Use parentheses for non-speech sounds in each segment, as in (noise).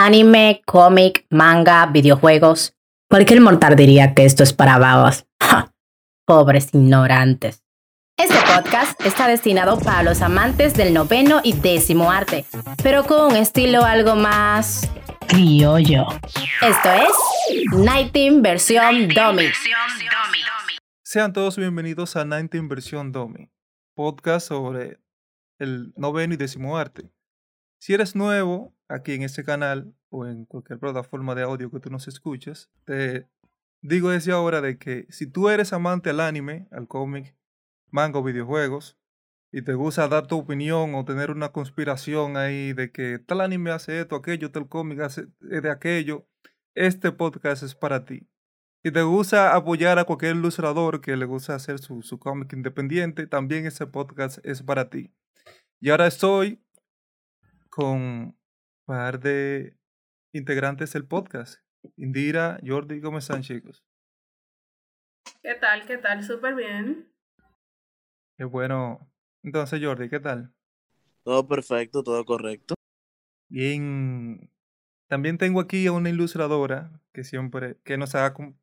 Anime, cómic, manga, videojuegos. Cualquier mortal diría que esto es para babas. Pobres ignorantes. Este podcast está destinado para los amantes del noveno y décimo arte, pero con un estilo algo más criollo. Esto es Nighting versión Domi. Sean todos bienvenidos a Nighting versión Domi, podcast sobre el noveno y décimo arte. Si eres nuevo aquí en este canal o en cualquier plataforma de audio que tú nos escuches, te digo desde ahora de que si tú eres amante al anime, al cómic, manga videojuegos, y te gusta dar tu opinión o tener una conspiración ahí de que tal anime hace esto, aquello, tal cómic hace de aquello, este podcast es para ti. Si te gusta apoyar a cualquier ilustrador que le gusta hacer su, su cómic independiente, también este podcast es para ti. Y ahora estoy con par de integrantes del podcast. Indira, Jordi, ¿cómo están chicos? ¿Qué tal? ¿Qué tal? Súper bien. Qué bueno. Entonces, Jordi, ¿qué tal? Todo perfecto, todo correcto. Bien. También tengo aquí a una ilustradora que siempre, que nos,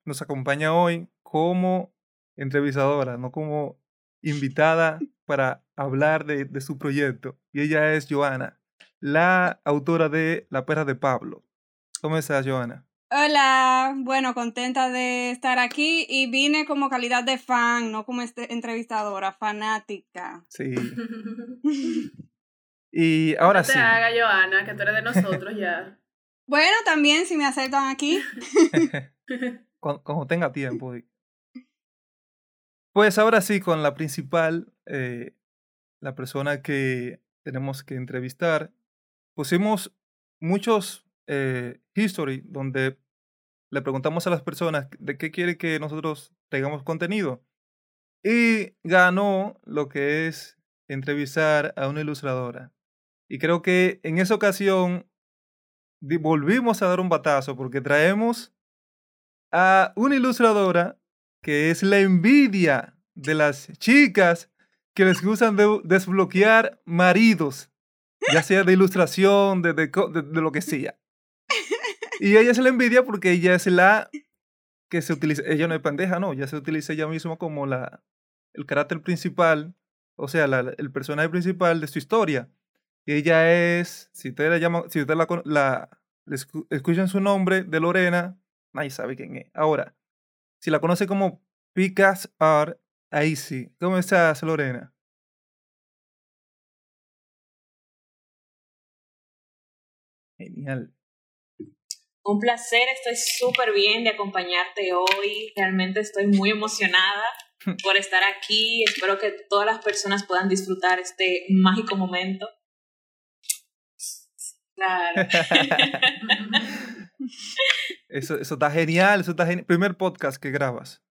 nos acompaña hoy como entrevistadora, no como invitada para hablar de, de su proyecto. Y ella es Joana la autora de La perra de Pablo. ¿Cómo estás, Joana? Hola, bueno, contenta de estar aquí y vine como calidad de fan, no como este entrevistadora, fanática. Sí. (laughs) y ahora no te sí. haga, Joana, que tú eres de nosotros ya. (laughs) bueno, también si me aceptan aquí. (laughs) cuando, tenga tiempo. Pues ahora sí, con la principal, eh, la persona que tenemos que entrevistar, pusimos muchos eh, history donde le preguntamos a las personas de qué quiere que nosotros tengamos contenido. Y ganó lo que es entrevistar a una ilustradora. Y creo que en esa ocasión volvimos a dar un batazo porque traemos a una ilustradora que es la envidia de las chicas que les gustan desbloquear maridos ya sea de ilustración, de, de, lo que sea. Y ella se la envidia porque ella es la que se utiliza, ella no es pendeja, no, ya se utiliza ella misma como la, el carácter principal, o sea, la, el personaje principal de su historia. Ella es, si usted la llama, si usted la, la, escuchan su nombre de Lorena, nadie sabe quién es. Ahora, si la conoce como Picas Art, ahí sí. ¿Cómo estás, Lorena? Genial. Un placer, estoy súper bien de acompañarte hoy. Realmente estoy muy emocionada (laughs) por estar aquí. Espero que todas las personas puedan disfrutar este mágico momento. Claro. (laughs) eso, eso está genial, eso está genial. Primer podcast que grabas.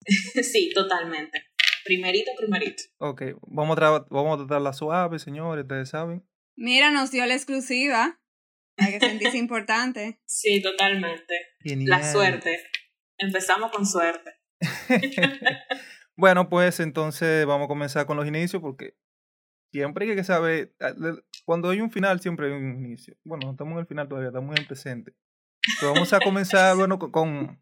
(laughs) sí, totalmente. Primerito, primerito. Ok, vamos a, vamos a tratarla suave, señores, ustedes saben. Mira, nos dio la exclusiva. Hay que sentirse importante. (laughs) Sí, totalmente. La suerte. Empezamos con suerte. (laughs) bueno, pues entonces vamos a comenzar con los inicios porque siempre hay que saber, cuando hay un final siempre hay un inicio. Bueno, no estamos en el final todavía, estamos en el presente. Pero vamos a comenzar, (laughs) bueno, con, con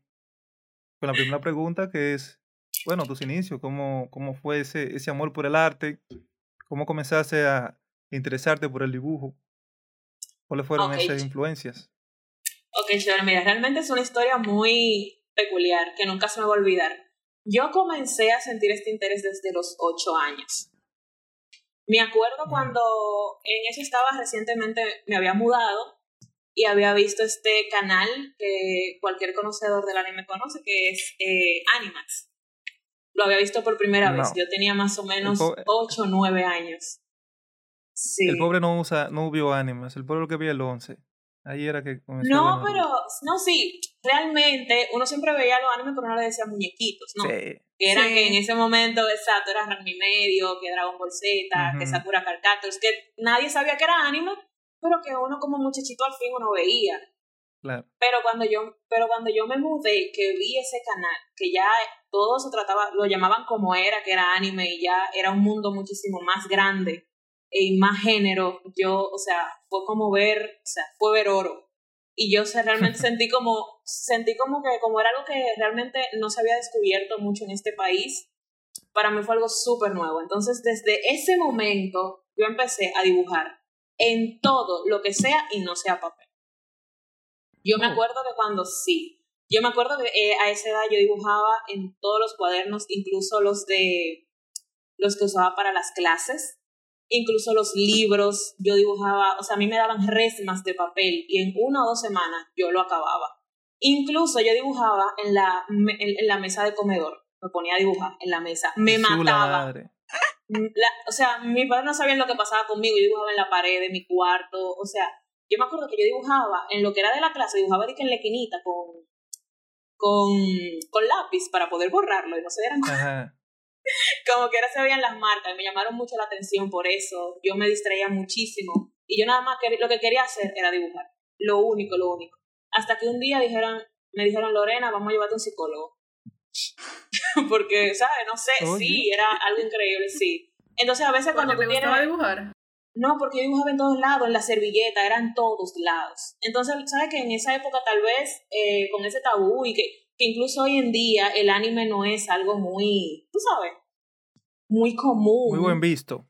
la primera pregunta que es, bueno, tus inicios, ¿cómo, cómo fue ese, ese amor por el arte? ¿Cómo comenzaste a interesarte por el dibujo? ¿Cuáles fueron esas influencias? Ok, Sean, mira, realmente es una historia muy peculiar que nunca se me va a olvidar. Yo comencé a sentir este interés desde los ocho años. Me acuerdo cuando en eso estaba recientemente, me había mudado y había visto este canal que cualquier conocedor del anime conoce, que es eh, Animax. Lo había visto por primera vez. Yo tenía más o menos ocho o nueve años. El pobre no usa, no vio animes, el pobre lo que vio el 11. Ahí era que No, pero, no, sí, realmente uno siempre veía los animes, pero no le decía muñequitos, ¿no? Sí. Que era que en ese momento, exacto, era Ranmi Medio, que Dragon Ball Z, que Sakura Carcatos, que nadie sabía que era anime, pero que uno como muchachito al fin uno veía. Claro. Pero cuando yo, pero cuando yo me mudé, que vi ese canal, que ya todo se trataba, lo llamaban como era, que era anime, y ya era un mundo muchísimo más grande y más género, yo, o sea, fue como ver, o sea, fue ver oro. y yo se, realmente (laughs) sentí como, sentí como que como era algo que realmente no se había descubierto mucho en este país, para mí fue algo súper nuevo. Entonces, desde ese momento, yo empecé a dibujar en todo lo que sea y no sea papel. Yo me Oh. acuerdo que cuando sí, yo me acuerdo que eh, a esa edad yo dibujaba en todos los cuadernos, incluso los de los que usaba para las clases, incluso los libros, yo dibujaba, o sea, a mí me daban resmas de papel y en una o dos semanas yo lo acababa. Incluso yo dibujaba en la, en, en la mesa de comedor, me ponía a dibujar en la mesa, me mataba. madre. La- o sea, mis padres no sabían lo que pasaba conmigo, yo dibujaba en la pared de mi cuarto, o sea, yo me acuerdo que yo dibujaba en lo que era de la clase, dibujaba de que en la esquinita con, con, con lápiz para poder borrarlo y no se dieran cuenta. Como que ahora se veían las marcas, y me llamaron mucho la atención por eso, yo me distraía muchísimo y yo nada más que, lo que quería hacer era dibujar, lo único, lo único. Hasta que un día dijeron, me dijeron, Lorena, vamos a llevarte a un psicólogo. (laughs) Porque, ¿sabes? No sé, sí, era algo increíble, sí. Entonces a veces cuando tú te tienes... dibujar. No, porque yo dibujaba en todos lados, en la servilleta, eran todos lados. Entonces, ¿sabes que En esa época tal vez eh, con ese tabú y que, que incluso hoy en día el anime no es algo muy, tú sabes, muy común. Muy buen visto.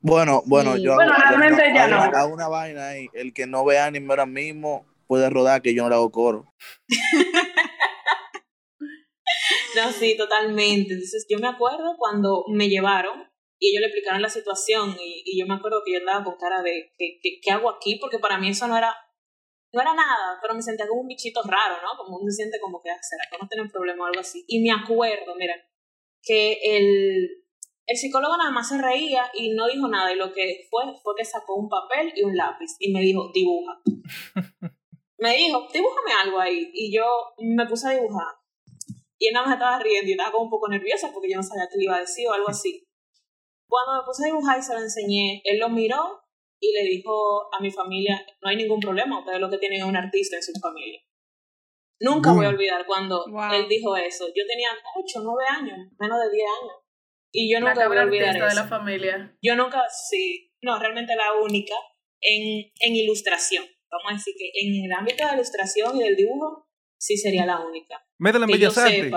Bueno, bueno, Sí. yo Bueno, hago, realmente yo ya hago- no. hago una vaina ahí. El que no ve anime ahora mismo puede rodar que yo no le hago coro. (laughs) No, sí, totalmente. Entonces yo me acuerdo cuando me llevaron y ellos le explicaron la situación y, y yo me acuerdo que yo andaba con cara de ¿qué, qué, qué hago aquí? Porque para mí eso no era no era nada, pero me sentía como un bichito raro, ¿no? Como uno se siente como que, ah, ¿será que no tienen problema o algo así? Y me acuerdo, mira, que el, el psicólogo nada más se reía y no dijo nada y lo que fue fue que sacó un papel y un lápiz y me dijo, dibuja. (laughs) me dijo, dibújame algo ahí y yo me puse a dibujar y él nada más estaba riendo y estaba como un poco nerviosa porque yo no sabía qué le iba a decir o algo así. Cuando me puse a dibujar y se lo enseñé, él lo miró y le dijo a mi familia, no hay ningún problema, ustedes lo que tienen es un artista en su familia. Nunca voy a olvidar cuando Wow. él dijo eso. Yo tenía 8, 9 años, menos de 10 años. Y yo La nunca voy a olvidar artista de eso. la familia. Yo nunca, sí, no, realmente la única en, en ilustración. Vamos a decir que en el ámbito de la ilustración y del dibujo, sí sería la única. Métela en Bellas Artes.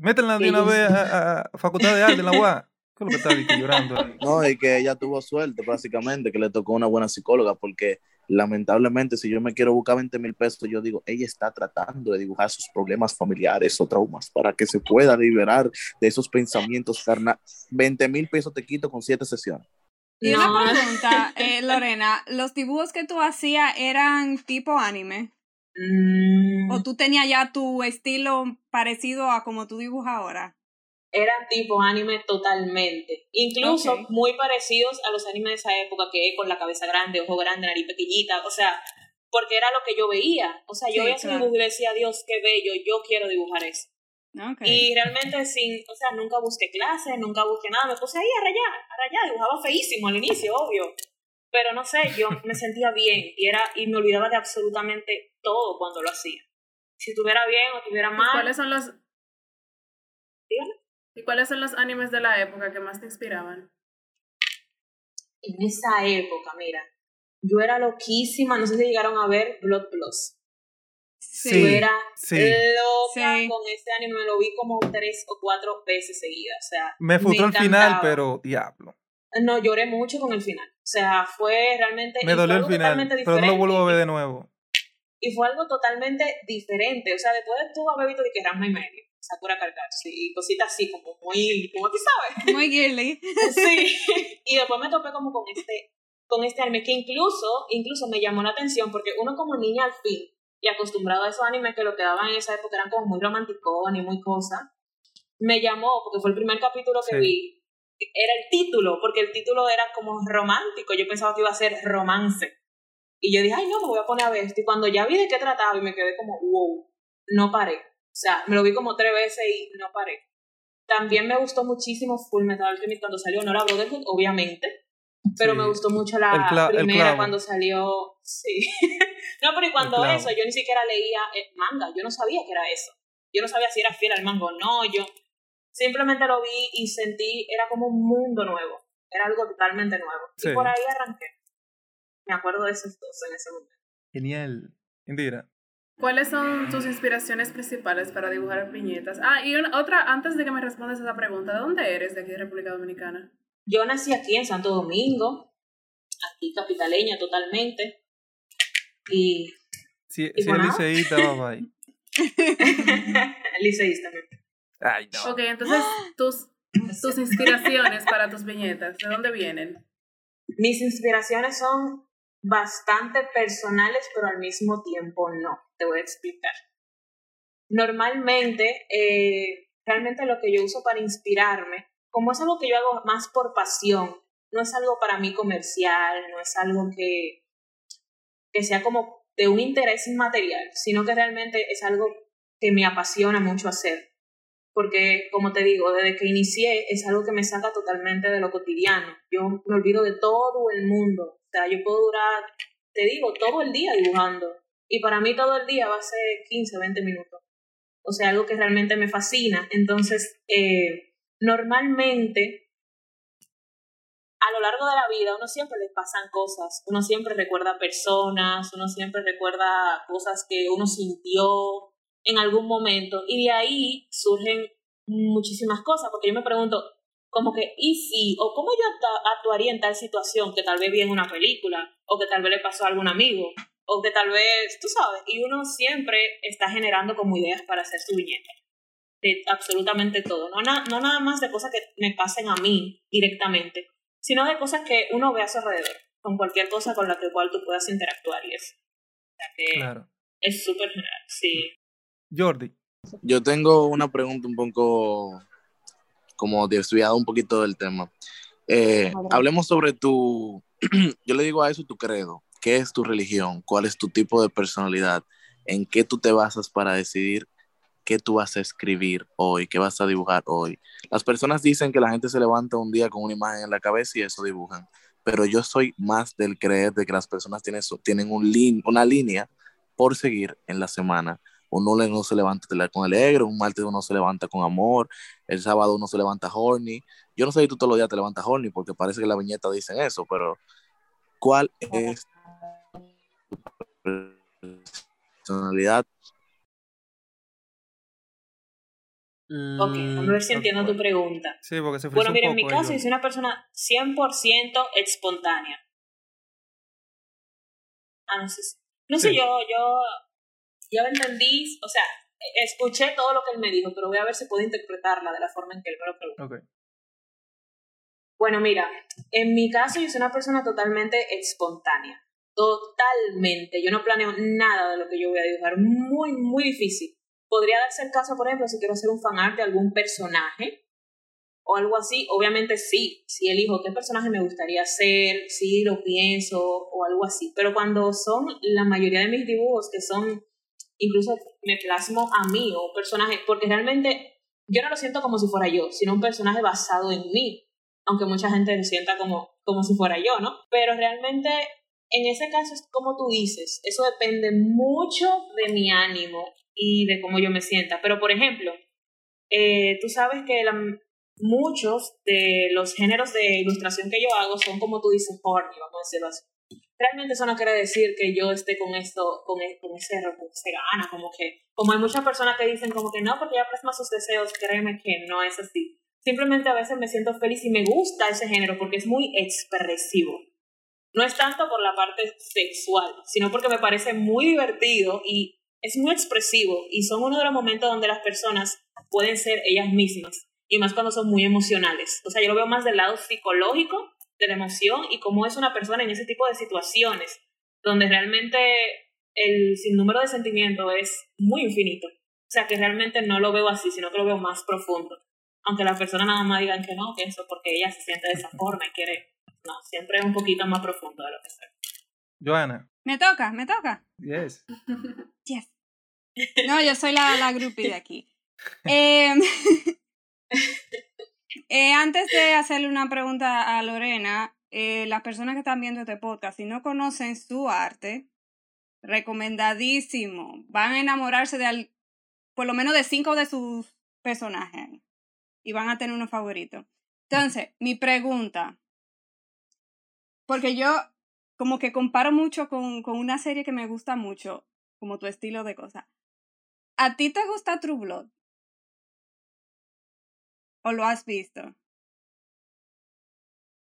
Métela de una vez sepa. a, a- a Facultad de Arte en la UA. ¿Qué es lo que está Vicky, llorando? ahí? No, y que ella tuvo suerte, básicamente, que le tocó una buena psicóloga, porque lamentablemente, si yo me quiero buscar 20 mil pesos, yo digo, ella está tratando de dibujar sus problemas familiares o traumas para que se pueda liberar de esos pensamientos carnales. 20 mil pesos te quito con siete sesiones. Y No. una pregunta, (laughs) eh, Lorena, ¿los dibujos que tú hacías eran tipo anime? Mm, ¿O tú tenías ya tu estilo parecido a como tú dibujas ahora? Eran tipo anime totalmente. Incluso muy parecidos a los animes de esa época, que con la cabeza grande, ojo grande, nariz pequeñita, o sea, porque era lo que yo veía. O sea, yo Sí, veía ese claro. dibujo y decía, Dios, qué bello, yo quiero dibujar eso. Okay. Y realmente sin, o sea, nunca busqué clases, nunca busqué nada, me puse ahí a rayar, a rayar, dibujaba feísimo al inicio, obvio. Pero no sé, yo me sentía bien y era y me olvidaba de absolutamente todo cuando lo hacía. Si estuviera bien o estuviera ¿Y mal, cuáles son los Dígame. ¿Y cuáles son los animes de la época que más te inspiraban? en esa época, mira, yo era loquísima, no sé si llegaron a ver Blood Plus. Sí, Yo era sí. loca Sí. con ese anime, me lo vi como tres o cuatro veces seguidas, o sea, Me frustró el final, pero diablo. No, lloré mucho con el final. O sea, fue realmente. Me dolió el final, pero no lo diferente. vuelvo a ver de nuevo. Y fue algo totalmente diferente. O sea, después de tú haber visto de que Ranma y medio, Sakura Carcatsu y cositas así, como muy. como tú sabes. (laughs) Muy girly. Sí. Y después me topé como con este, con este anime que incluso, incluso me llamó la atención porque uno como niña al fin y acostumbrado a esos animes que lo que daban en esa época eran como muy romanticón y muy cosa, me llamó porque fue el primer capítulo que Sí. vi. Era el título, porque el título era como romántico. Yo pensaba que iba a ser romance. Y yo dije, ay, no, me voy a poner a ver esto. Y cuando ya vi de qué trataba y me quedé como, wow, no paré. O sea, me lo vi como tres veces y no paré. También me gustó muchísimo Full Metal Alchemist cuando salió, no la Brotherhood, obviamente, pero Sí. me gustó mucho la El el primera cuando salió, sí. (laughs) no, pero y cuando eso, yo ni siquiera leía eh, manga, yo no sabía que era eso. Yo no sabía si era fiel al manga o no, yo simplemente lo vi y sentí, era como un mundo nuevo, era algo totalmente nuevo. Sí. Y por ahí arranqué. Me acuerdo de esos dos en ese momento. Genial. Indira. ¿Cuáles son tus inspiraciones principales para dibujar viñetas? Ah, y una, otra, antes de que me respondas esa pregunta, ¿de dónde eres de aquí de República Dominicana? Yo nací aquí en Santo Domingo, aquí capitaleña totalmente. Y. Si, ¿Y si es nada? liceísta, va bye. (laughs) Liceísta. Ay, no. Ok, entonces, tus, tus inspiraciones para tus viñetas, ¿de dónde vienen? Mis inspiraciones son bastante personales, pero al mismo tiempo no. Te voy a explicar. Normalmente, eh, realmente lo que yo uso para inspirarme, como es algo que yo hago más por pasión, no es algo para mí comercial, no es algo que, que sea como de un interés inmaterial, sino que realmente es algo que me apasiona mucho hacer. Porque, como te digo, desde que inicié es algo que me saca totalmente de lo cotidiano. Yo me olvido de todo el mundo. O sea, yo puedo durar, te digo, todo el día dibujando. Y para mí todo el día va a ser 15, 20 minutos. O sea, algo que realmente me fascina. Entonces, eh, normalmente, a lo largo de la vida, uno siempre le pasan cosas. Uno siempre recuerda personas, uno siempre recuerda cosas que uno sintió en algún momento. Y de ahí surgen muchísimas cosas. Porque yo me pregunto, como que, ¿y si? ¿O cómo yo actuaría en tal situación que tal vez vi en una película? ¿O que tal vez le pasó a algún amigo? ¿O que tal vez, tú sabes? Y uno siempre está generando como ideas para hacer su viñeta. De absolutamente todo. No, na- no nada más de cosas que me pasen a mí directamente, sino de cosas que uno ve a su alrededor. Con cualquier cosa con la que cual tú puedas interactuar y eso. O sea que Claro. es súper general, sí. Jordi. Yo tengo una pregunta un poco como desviada un poquito del tema. Eh, hablemos sobre tu, (clears throat) yo le digo a eso tu credo. ¿Qué es tu religión? ¿Cuál es tu tipo de personalidad? ¿En qué tú te basas para decidir qué tú vas a escribir hoy, qué vas a dibujar hoy? Las personas dicen que la gente se levanta un día con una imagen en la cabeza y eso dibujan, pero yo soy más del creer de que las personas tienen, tienen un lin- una línea por seguir en la semana. Uno se levanta con alegre, un martes uno se levanta con amor, el sábado uno se levanta horny. Yo no sé si tú todos los días te levantas horny porque parece que la viñeta dicen eso, pero ¿cuál es personalidad? Ok, vamos a ver si entiendo tu pregunta. Sí, porque se Bueno, un mira, en mi caso, yo soy una persona 100% espontánea. Ah, no sé. si- No sé, yo, yo, yo entendí, o sea, escuché todo lo que él me dijo, pero voy a ver si puedo interpretarla de la forma en que él me lo preguntó. Ok. Bueno, mira, en mi caso yo soy una persona totalmente espontánea. Totalmente. Yo no planeo nada de lo que yo voy a dibujar. Muy, muy difícil. Podría darse el caso, por ejemplo, si quiero hacer un fanart de algún personaje o algo así. Obviamente sí, si elijo qué personaje me gustaría hacer, sí lo pienso o algo así. Pero cuando son la mayoría de mis dibujos que son, incluso me plasmo a mí o personaje, porque realmente yo no lo siento como si fuera yo, sino un personaje basado en mí aunque mucha gente lo sienta como, como si fuera yo, ¿no? Pero realmente en ese caso es como tú dices, eso depende mucho de mi ánimo y de cómo yo me sienta. Pero por ejemplo, eh, tú sabes que la- muchos de los géneros de ilustración que yo hago son como tú dices, horny, vamos a decirlo así. Realmente eso no quiere decir que yo esté con esto, con, e- con ese, con ese gana, como que, como hay muchas personas que dicen como que no, porque ella plasma sus deseos, créeme que no es así. Simplemente a veces me siento feliz y me gusta ese género porque es muy expresivo. No es tanto por la parte sexual, sino porque me parece muy divertido y es muy expresivo y son uno de los momentos donde las personas pueden ser ellas mismas y más cuando son muy emocionales. O sea, yo lo veo más del lado psicológico de la emoción y cómo es una persona en ese tipo de situaciones donde realmente el sinnúmero de sentimientos es muy infinito. O sea, que realmente no lo veo así, sino que lo veo más profundo aunque las personas nada más digan que no, que eso porque ella se siente de esa forma y quiere, no, siempre es un poquito más profundo de lo que sea. Joana. Me toca, me toca. Yes. Yes. No, yo soy la, la groupie de aquí. (laughs) Eh, (laughs) eh, antes de hacerle una pregunta a Lorena, eh, las personas que están viendo este podcast, si no conocen su arte, recomendadísimo. Van a enamorarse de al- por lo menos de cinco de sus personajes y van a tener uno favorito. Entonces, mi pregunta, porque yo como que comparo mucho con, con una serie que me gusta mucho, como tu estilo de cosa. ¿A ti te gusta True Blood? ¿O lo has visto?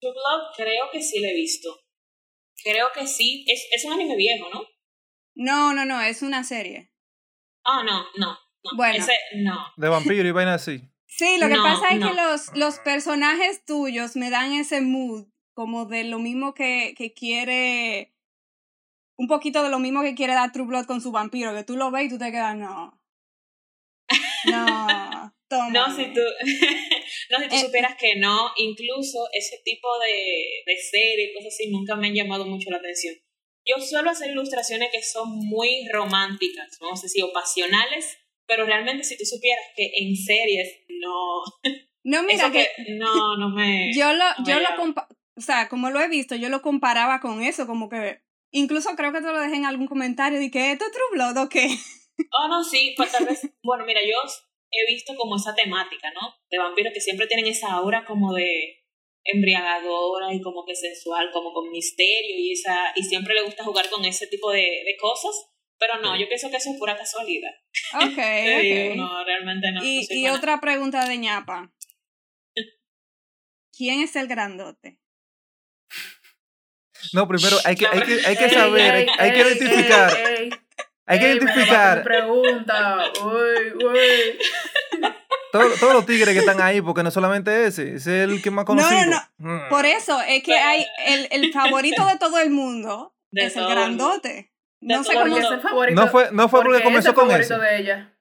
True Blood creo que sí lo he visto. Creo que sí. Es, es un anime viejo, ¿no? No, no, no, es una serie. Ah, no, no. no. Bueno. Ese, no. De vampiro y vaina así. Sí, lo que No, pasa es no. que los, los personajes tuyos me dan ese mood como de lo mismo que, que quiere, un poquito de lo mismo que quiere dar True Blood con su vampiro, que tú lo ves y tú te quedas, no. No, (laughs) toma. No, si tú, (laughs) no, si tú Eh, supieras que no, incluso ese tipo de, de series, cosas así, nunca me han llamado mucho la atención. Yo suelo hacer ilustraciones que son muy románticas, vamos a decir, o pasionales, pero realmente si tú supieras que en series no, No, (laughs) mira eso que que no, no me... yo lo, no yo lo o sea, como lo he visto, yo lo comparaba con eso, como que, incluso creo que te lo dejé en algún comentario de que esto es True Blood o qué. Oh, no, sí, pues tal vez, bueno, mira, yo he visto como esa temática, ¿no? De vampiros que siempre tienen esa aura como de embriagadora y como que sensual, como con misterio y esa y siempre le gusta jugar con ese tipo de, de cosas, pero no, yo pienso que eso es pura casualidad. Ok, (laughs) Te digo, ok. no, realmente no. Y, no y otra pregunta de ñapa. (laughs) ¿Quién es el grandote? No, primero hay que, hay que, hay que Ey, saber, hay, ey, hay que ey, identificar. ey, ey. Hay que identificar pregunta. Uy, uy. (laughs) todos, todos los tigres que están ahí, porque no solamente ese, ese es el que más No, no, conocido. no. Mm. Por eso es que hay el, el (laughs) favorito de todo el mundo De es el todo el grandote. De No sé cómo. Es el favorito. No fue, no fue porque comenzó el con favorito eso. de ella.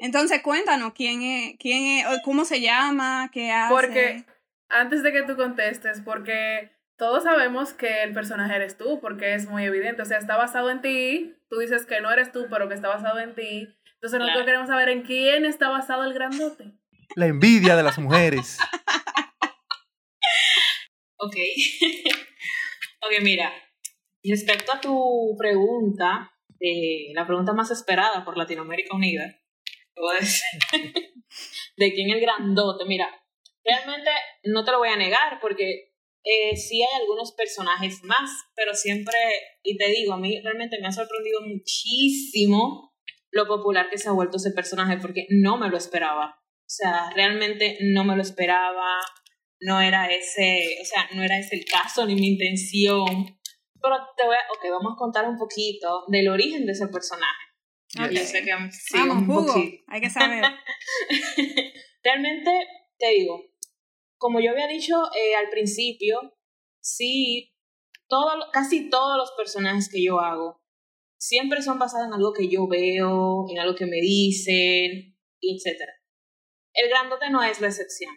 Entonces cuéntanos quién es, quién es, cómo se llama, qué hace. Porque antes de que tú contestes, porque todos sabemos que el personaje eres tú, porque es muy evidente. O sea, está basado en ti. Tú dices que no eres tú, pero que está basado en ti. Entonces nosotros Claro. queremos saber en quién está basado el grandote. La envidia de las mujeres. (laughs) Ok. (laughs) ok, mira. Respecto a tu pregunta, eh, la pregunta más esperada por Latinoamérica Unida, te voy a decir, (laughs) de quién es el grandote. Mira, realmente no te lo voy a negar porque eh, sí hay algunos personajes más, pero siempre, y te digo, a mí realmente me ha sorprendido muchísimo lo popular que se ha vuelto ese personaje porque no me lo esperaba. O sea, realmente no me lo esperaba, no era ese, o sea, no era ese el caso ni mi intención. Pero te voy a, ok, vamos a contar un poquito del origen de ese personaje. Ok. Yo sé que sí, Vamos, un jugo. poquito. Hay que saber. (laughs) Realmente, te digo, como yo había dicho eh, al principio, sí, todo, casi todos los personajes que yo hago siempre son basados en algo que yo veo, en algo que me dicen, etc. El grandote no es la excepción.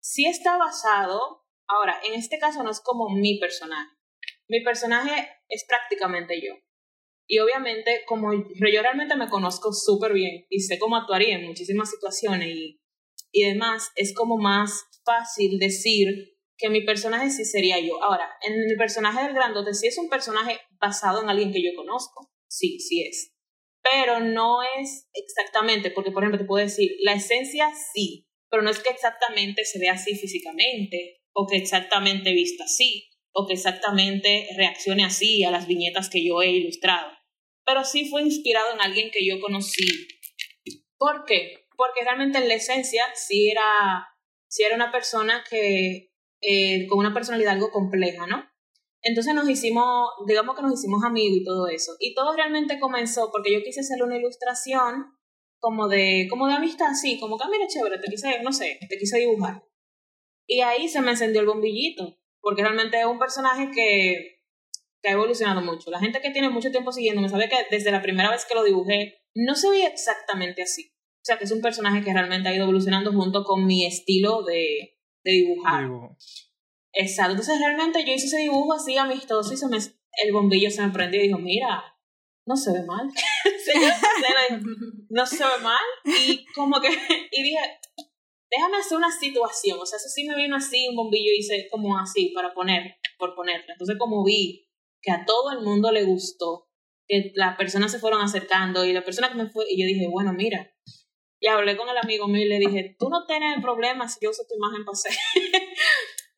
Sí está basado, ahora, en este caso no es como mi personaje. Mi personaje es prácticamente yo. Y obviamente, como yo realmente me conozco súper bien y sé cómo actuaría en muchísimas situaciones y, y demás, es como más fácil decir que mi personaje sí sería yo. Ahora, en el personaje del grandote sí es un personaje basado en alguien que yo conozco. Sí, sí es. Pero no es exactamente, porque por ejemplo te puedo decir, la esencia sí, pero no es que exactamente se vea así físicamente, o que exactamente vista así, o que exactamente reaccione así a las viñetas que yo he ilustrado. Pero sí fue inspirado en alguien que yo conocí. ¿Por qué? Porque realmente en la esencia sí era, sí era una persona que, eh, con una personalidad algo compleja, ¿no? Entonces nos hicimos, digamos que nos hicimos amigos y todo eso. Y todo realmente comenzó porque yo quise hacer una ilustración como de, como de amistad, sí, como que, ah, mira, chévere, te quise, no sé, te quise dibujar. Y ahí se me encendió el bombillito, porque realmente es un personaje que, que ha evolucionado mucho. La gente que tiene mucho tiempo siguiéndome sabe que desde la primera vez que lo dibujé, no se veía exactamente así. O sea, que es un personaje que realmente ha ido evolucionando junto con mi estilo de, de dibujar. Exacto. Entonces realmente yo hice ese dibujo así amistoso y se me, el bombillo se me prendió y dijo, mira, no se ve mal. (laughs) No se ve mal. Y como que, y dije, déjame hacer una situación. O sea, eso sí me vino así, un bombillo hice como así para poner, por ponerle. Entonces como vi que a todo el mundo le gustó, que las personas se fueron acercando y la persona que me fue, y yo dije, bueno, mira. Y hablé con el amigo mío y le dije, tú no tienes problemas si yo uso tu imagen para hacer. (laughs)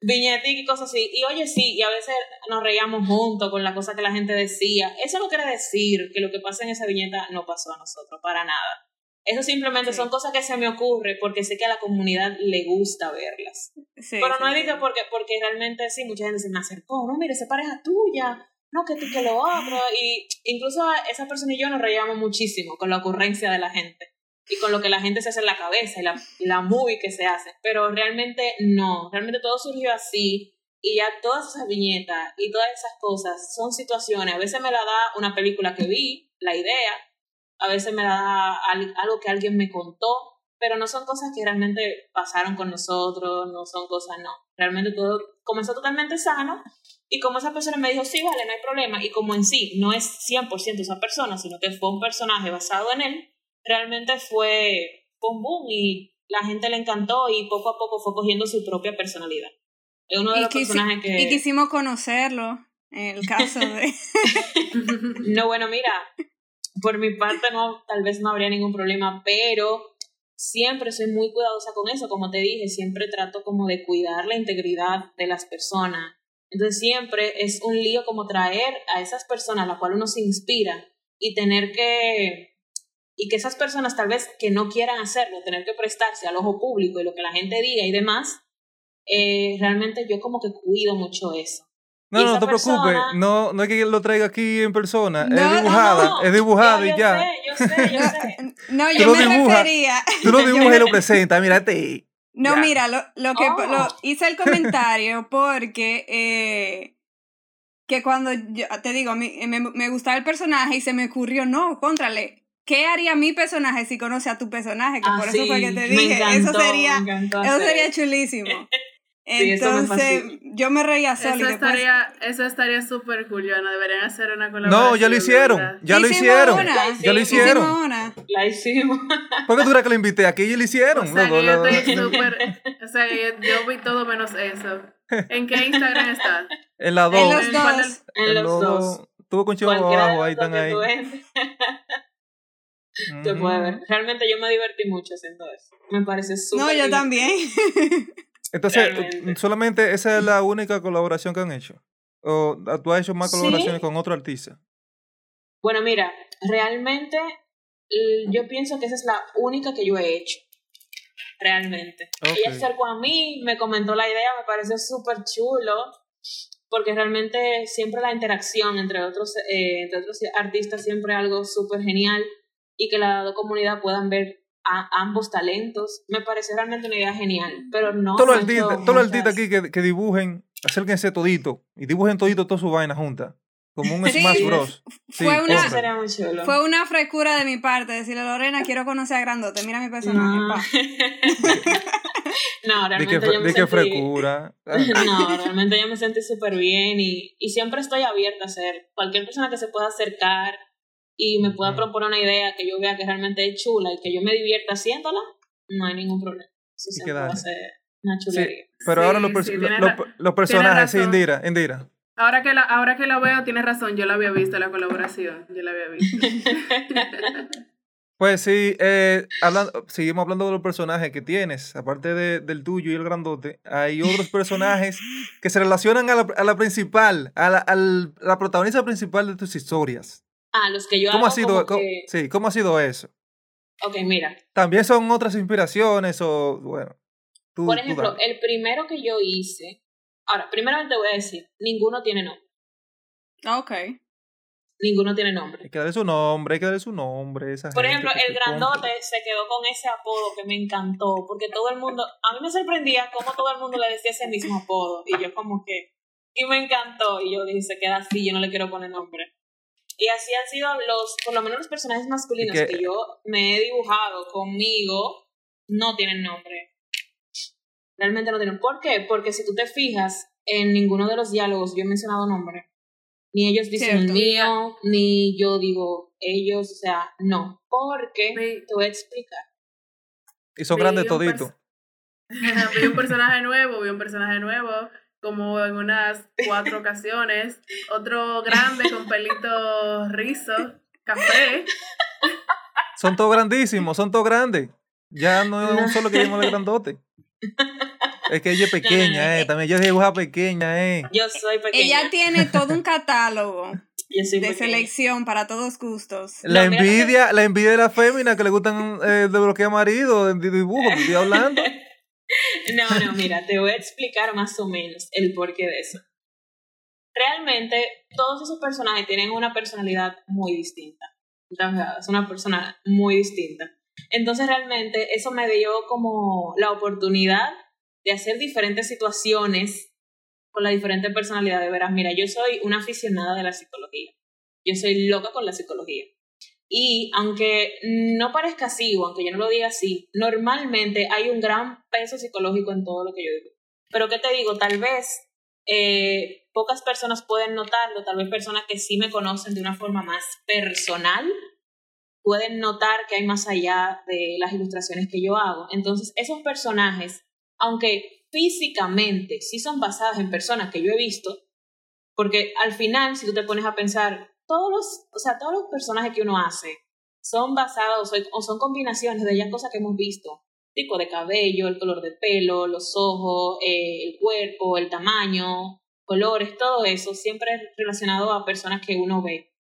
viñetica y cosas así. Y oye, sí, y a veces nos reíamos juntos con la cosa que la gente decía. Eso no quiere decir que lo que pasa en esa viñeta no pasó a nosotros, para nada. Eso simplemente Sí. son cosas que se me ocurre porque sé que a la comunidad le gusta verlas. Sí, Pero no sí. que porque, porque realmente sí, mucha gente se me acercó, no, mire, esa pareja tuya, no, que tú que lo otro. Y incluso esa persona y yo nos reíamos muchísimo con la ocurrencia de la gente y con lo que la gente se hace en la cabeza y la, la movie que se hace. Pero realmente no, realmente todo surgió así y ya todas esas viñetas y todas esas cosas son situaciones. A veces me la da una película que vi, la idea, a veces me la da al- algo que alguien me contó, pero no son cosas que realmente pasaron con nosotros, no son cosas, no. Realmente todo comenzó totalmente sano y como esa persona me dijo, sí, vale, no hay problema, y como en sí no es 100% esa persona, sino que fue un personaje basado en él, realmente fue, fue un boom y la gente le encantó y poco a poco fue cogiendo su propia personalidad. Es uno de Y, los quisi- personajes que... y quisimos conocerlo en el (laughs) caso de... No, bueno, mira, por mi parte no, tal vez no habría ningún problema, pero siempre soy muy cuidadosa con eso, como te dije, siempre trato como de cuidar la integridad de las personas. Entonces siempre es un lío como traer a esas personas a las cuales uno se inspira y tener que y que esas personas tal vez que no quieran hacerlo, tener que prestarse al ojo público y lo que la gente diga y demás, eh, realmente yo como que cuido mucho eso. No, no, no te preocupes. No, no es que lo traiga aquí en persona. No, es dibujada. no. Es dibujada y yo ya. sé, yo sé, yo (laughs) sé. No, Tú yo lo me dibujas. refería... Tú lo (laughs) dibujas me- y lo presentas. Mira, este. No, Ya. mira, lo, lo que Oh. lo, hice el comentario porque eh, que cuando yo te digo, mí eh, me, me gustaba el personaje y se me ocurrió, no, contrale, ¿qué haría mi personaje si conoce a tu personaje? Que Ah, por eso sí, fue que te dije, encantó, eso sería, eso sería eso. chulísimo. (laughs) Sí, eso (laughs) me Entonces, fascina. yo me reía sola Eso después- estaría, eso estaría súper Joana. Deberían hacer una colaboración. No, ya lo hicieron. Ya lo hicieron. Ya lo hicieron. una. La hicimos. (laughs) ¿Por qué tú que lo invité aquí? Ellos lo hicieron. O sea, que yo estoy súper. O sea, yo, yo vi todo menos eso. ¿En qué Instagram está? En la En 2. los ¿En cuál dos. En los dos. Tuvo con chivo abajo, los ahí dos están ahí. Te puede ver. Realmente yo me divertí mucho haciendo eso. Me parece súper No, yo divertido. también. Entonces, Realmente. solamente esa es la única colaboración que han hecho. ¿O tú has hecho más Sí. colaboraciones con otro artista? Bueno, mira, realmente yo pienso que esa es la única que yo he hecho. Realmente. Ella Ok. se acercó a mí, me comentó la idea, me pareció súper chulo, porque realmente siempre la interacción entre otros, eh, entre otros artistas siempre es algo súper genial y que la comunidad puedan ver a ambos talentos. Me pareció realmente una idea genial, pero no... todos los artistas, todos los muchas- artistas aquí que, que dibujen, acérquense todito y dibujen todito toda su vaina junta. Como un (laughs) Sí, Smash Bros. Sí, fue una-. Fue una frescura de mi parte decirle, Lorena, quiero conocer a Grandote, mira mi personaje. No, pa". (laughs) no De realmente que, yo me de sentí... frescura. (laughs) No, realmente yo me sentí súper bien y, y siempre estoy abierta a hacer cualquier persona que se pueda acercar y me pueda proponer una idea que yo vea que realmente es chula y que yo me divierta haciéndola, no hay ningún problema. Eso se puede hacer una Sí, chulería. pero Sí, ahora los, sí, lo- lo- los personajes, sí. Indira, Indira. Ahora que, la, ahora que lo veo, tienes razón. Yo la había visto, la colaboración. Yo la había visto. (laughs) Pues sí, eh, hablando, seguimos hablando de los personajes que tienes, aparte de- del tuyo y el grandote, hay otros personajes que se relacionan a la, a la principal, a la, al- la protagonista principal de tus historias. Ah, los que yo ¿Cómo hago ha sido, como cómo- que- sí, ¿cómo ha sido eso? Ok, mira. También son otras inspiraciones o, bueno, tú, Por ejemplo, el primero que yo hice... Ahora, primero te voy a decir, ninguno tiene nombre. Ok. Ninguno tiene nombre. Hay que darle su nombre, hay que darle su nombre. Esa Por ejemplo, el grandote se quedó con ese apodo que me encantó, porque todo el mundo, a mí me sorprendía cómo todo el mundo le decía ese mismo apodo, y yo como que, y me encantó, y yo dije, se queda así, yo no le quiero poner nombre. Y así han sido los, por lo menos los personajes masculinos que- que yo me he dibujado conmigo, no tienen nombre. Realmente no tienen. ¿Por qué? Porque si tú te fijas, en ninguno de los diálogos yo he mencionado nombre. Ni ellos dicen el mío, ni yo digo ellos, o sea, no. Porque te voy a explicar. Y son grandes toditos. (laughs) vi un personaje nuevo, vi un personaje nuevo, como en unas cuatro ocasiones. Otro grande con pelito rizo, café. Son todos grandísimos, son todos grandes. Ya no es No. un solo que llama el grandote. Es que ella es pequeña, eh. También ella se dibuja pequeña, eh. Yo soy pequeña. Ella tiene todo un catálogo de pequeña. selección para todos gustos. La No, mira que- envidia, la envidia de la fémina que le gustan eh, desbloquear marido de dibujo, estoy hablando. (laughs) (laughs) No, no, mira, te voy a explicar más o menos el porqué de eso. Realmente, todos esos personajes tienen una personalidad muy distinta. Es una persona muy distinta. Entonces, realmente, eso me dio como la oportunidad de hacer diferentes situaciones con la diferente personalidad. De veras, mira, yo soy una aficionada de la psicología. Yo soy loca con la psicología. Y aunque no parezca así, o aunque yo no lo diga así, normalmente hay un gran peso psicológico en todo lo que yo digo. Pero ¿qué te digo? Tal vez eh, pocas personas pueden notarlo, tal vez personas que sí me conocen de una forma más personal pueden notar que hay más allá de las ilustraciones que yo hago. Entonces, esos personajes, aunque físicamente sí son basadas en personas que yo he visto, porque al final, si tú te pones a pensar, todos los, o sea, todos los personajes que uno hace son basados o, son combinaciones de ya cosas que hemos visto. Tipo de cabello, el color de pelo, los ojos, eh, el cuerpo, el tamaño, colores, todo eso siempre es relacionado a personas que uno ve.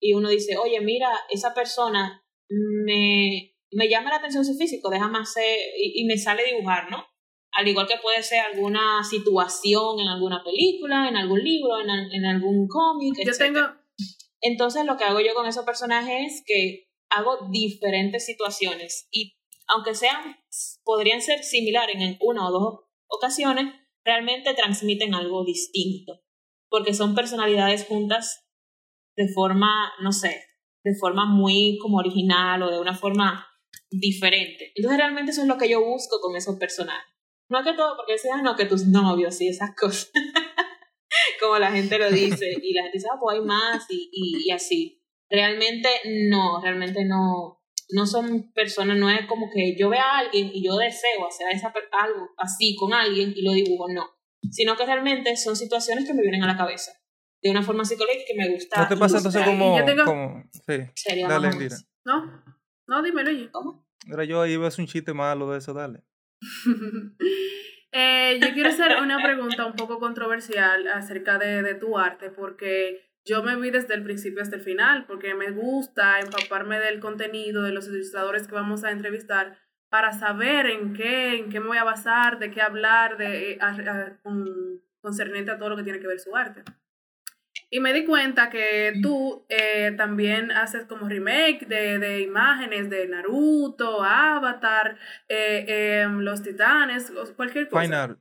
Y uno dice, oye, mira, esa persona me, me llama la atención su físico, déjame hacer, y, y me sale dibujar, ¿no? Al igual que puede ser alguna situación en alguna película, en algún libro, en, en algún cómic, Yo etc. tengo, Entonces lo que hago yo con esos personajes es que hago diferentes situaciones y aunque sean, podrían ser similares en una o dos ocasiones, realmente transmiten algo distinto, porque son personalidades juntas de forma, no sé, de forma muy como original o de una forma diferente. Entonces realmente eso es lo que yo busco con esos personajes. No que todo, porque decían, no, que tus novios y esas cosas, (laughs) como la gente lo dice, y la gente dice, ah, pues hay más y, y, y así. Realmente no, realmente no, no son personas, no es como que yo vea a alguien y yo deseo hacer esa, algo así con alguien y lo dibujo, no. Sino que realmente son situaciones que me vienen a la cabeza. De una forma psicológica que me gusta. ¿No te pasa entonces como, yo tengo- como sí, Sería dale, menos. ¿no? No, dímelo oye. Mira, yo ahí ves un chiste malo de eso, dale. (laughs) Eh, yo quiero hacer una pregunta un poco controversial acerca de, de tu arte, porque yo me vi desde el principio hasta el final, porque me gusta empaparme del contenido de los ilustradores que vamos a entrevistar para saber en qué, en qué me voy a basar, de qué hablar, de, eh, a- a- con- concerniente a todo lo que tiene que ver su arte. Y me di cuenta que tú eh, también haces como remake de, de imágenes de Naruto, Avatar, eh, em, Los Titanes, cualquier cosa. Fine art.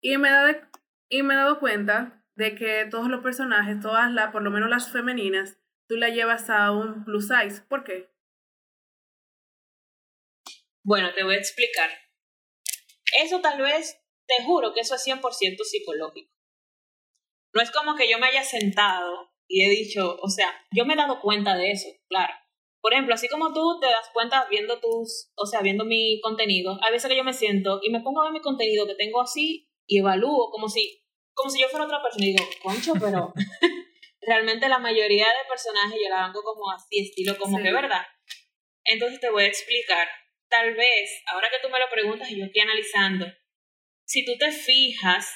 Y me, da de- y me he dado cuenta de que todos los personajes, todas las, por lo menos las femeninas, tú las llevas a un plus size. ¿Por qué? Bueno, te voy a explicar. Eso tal vez, te juro que eso es 100% psicológico. No es como que yo me haya sentado y he dicho, o sea, yo me he dado cuenta de eso, claro. Por ejemplo, así como tú te das cuenta viendo tus, o sea, viendo mi contenido, hay veces que yo me siento y me pongo a ver mi contenido que tengo así y evalúo como si, como si yo fuera otra persona y digo, concho, pero (laughs) realmente la mayoría de personajes yo la hago como así, estilo como Sí. que, ¿verdad? Entonces te voy a explicar. Tal vez, ahora que tú me lo preguntas y yo estoy analizando, si tú te fijas,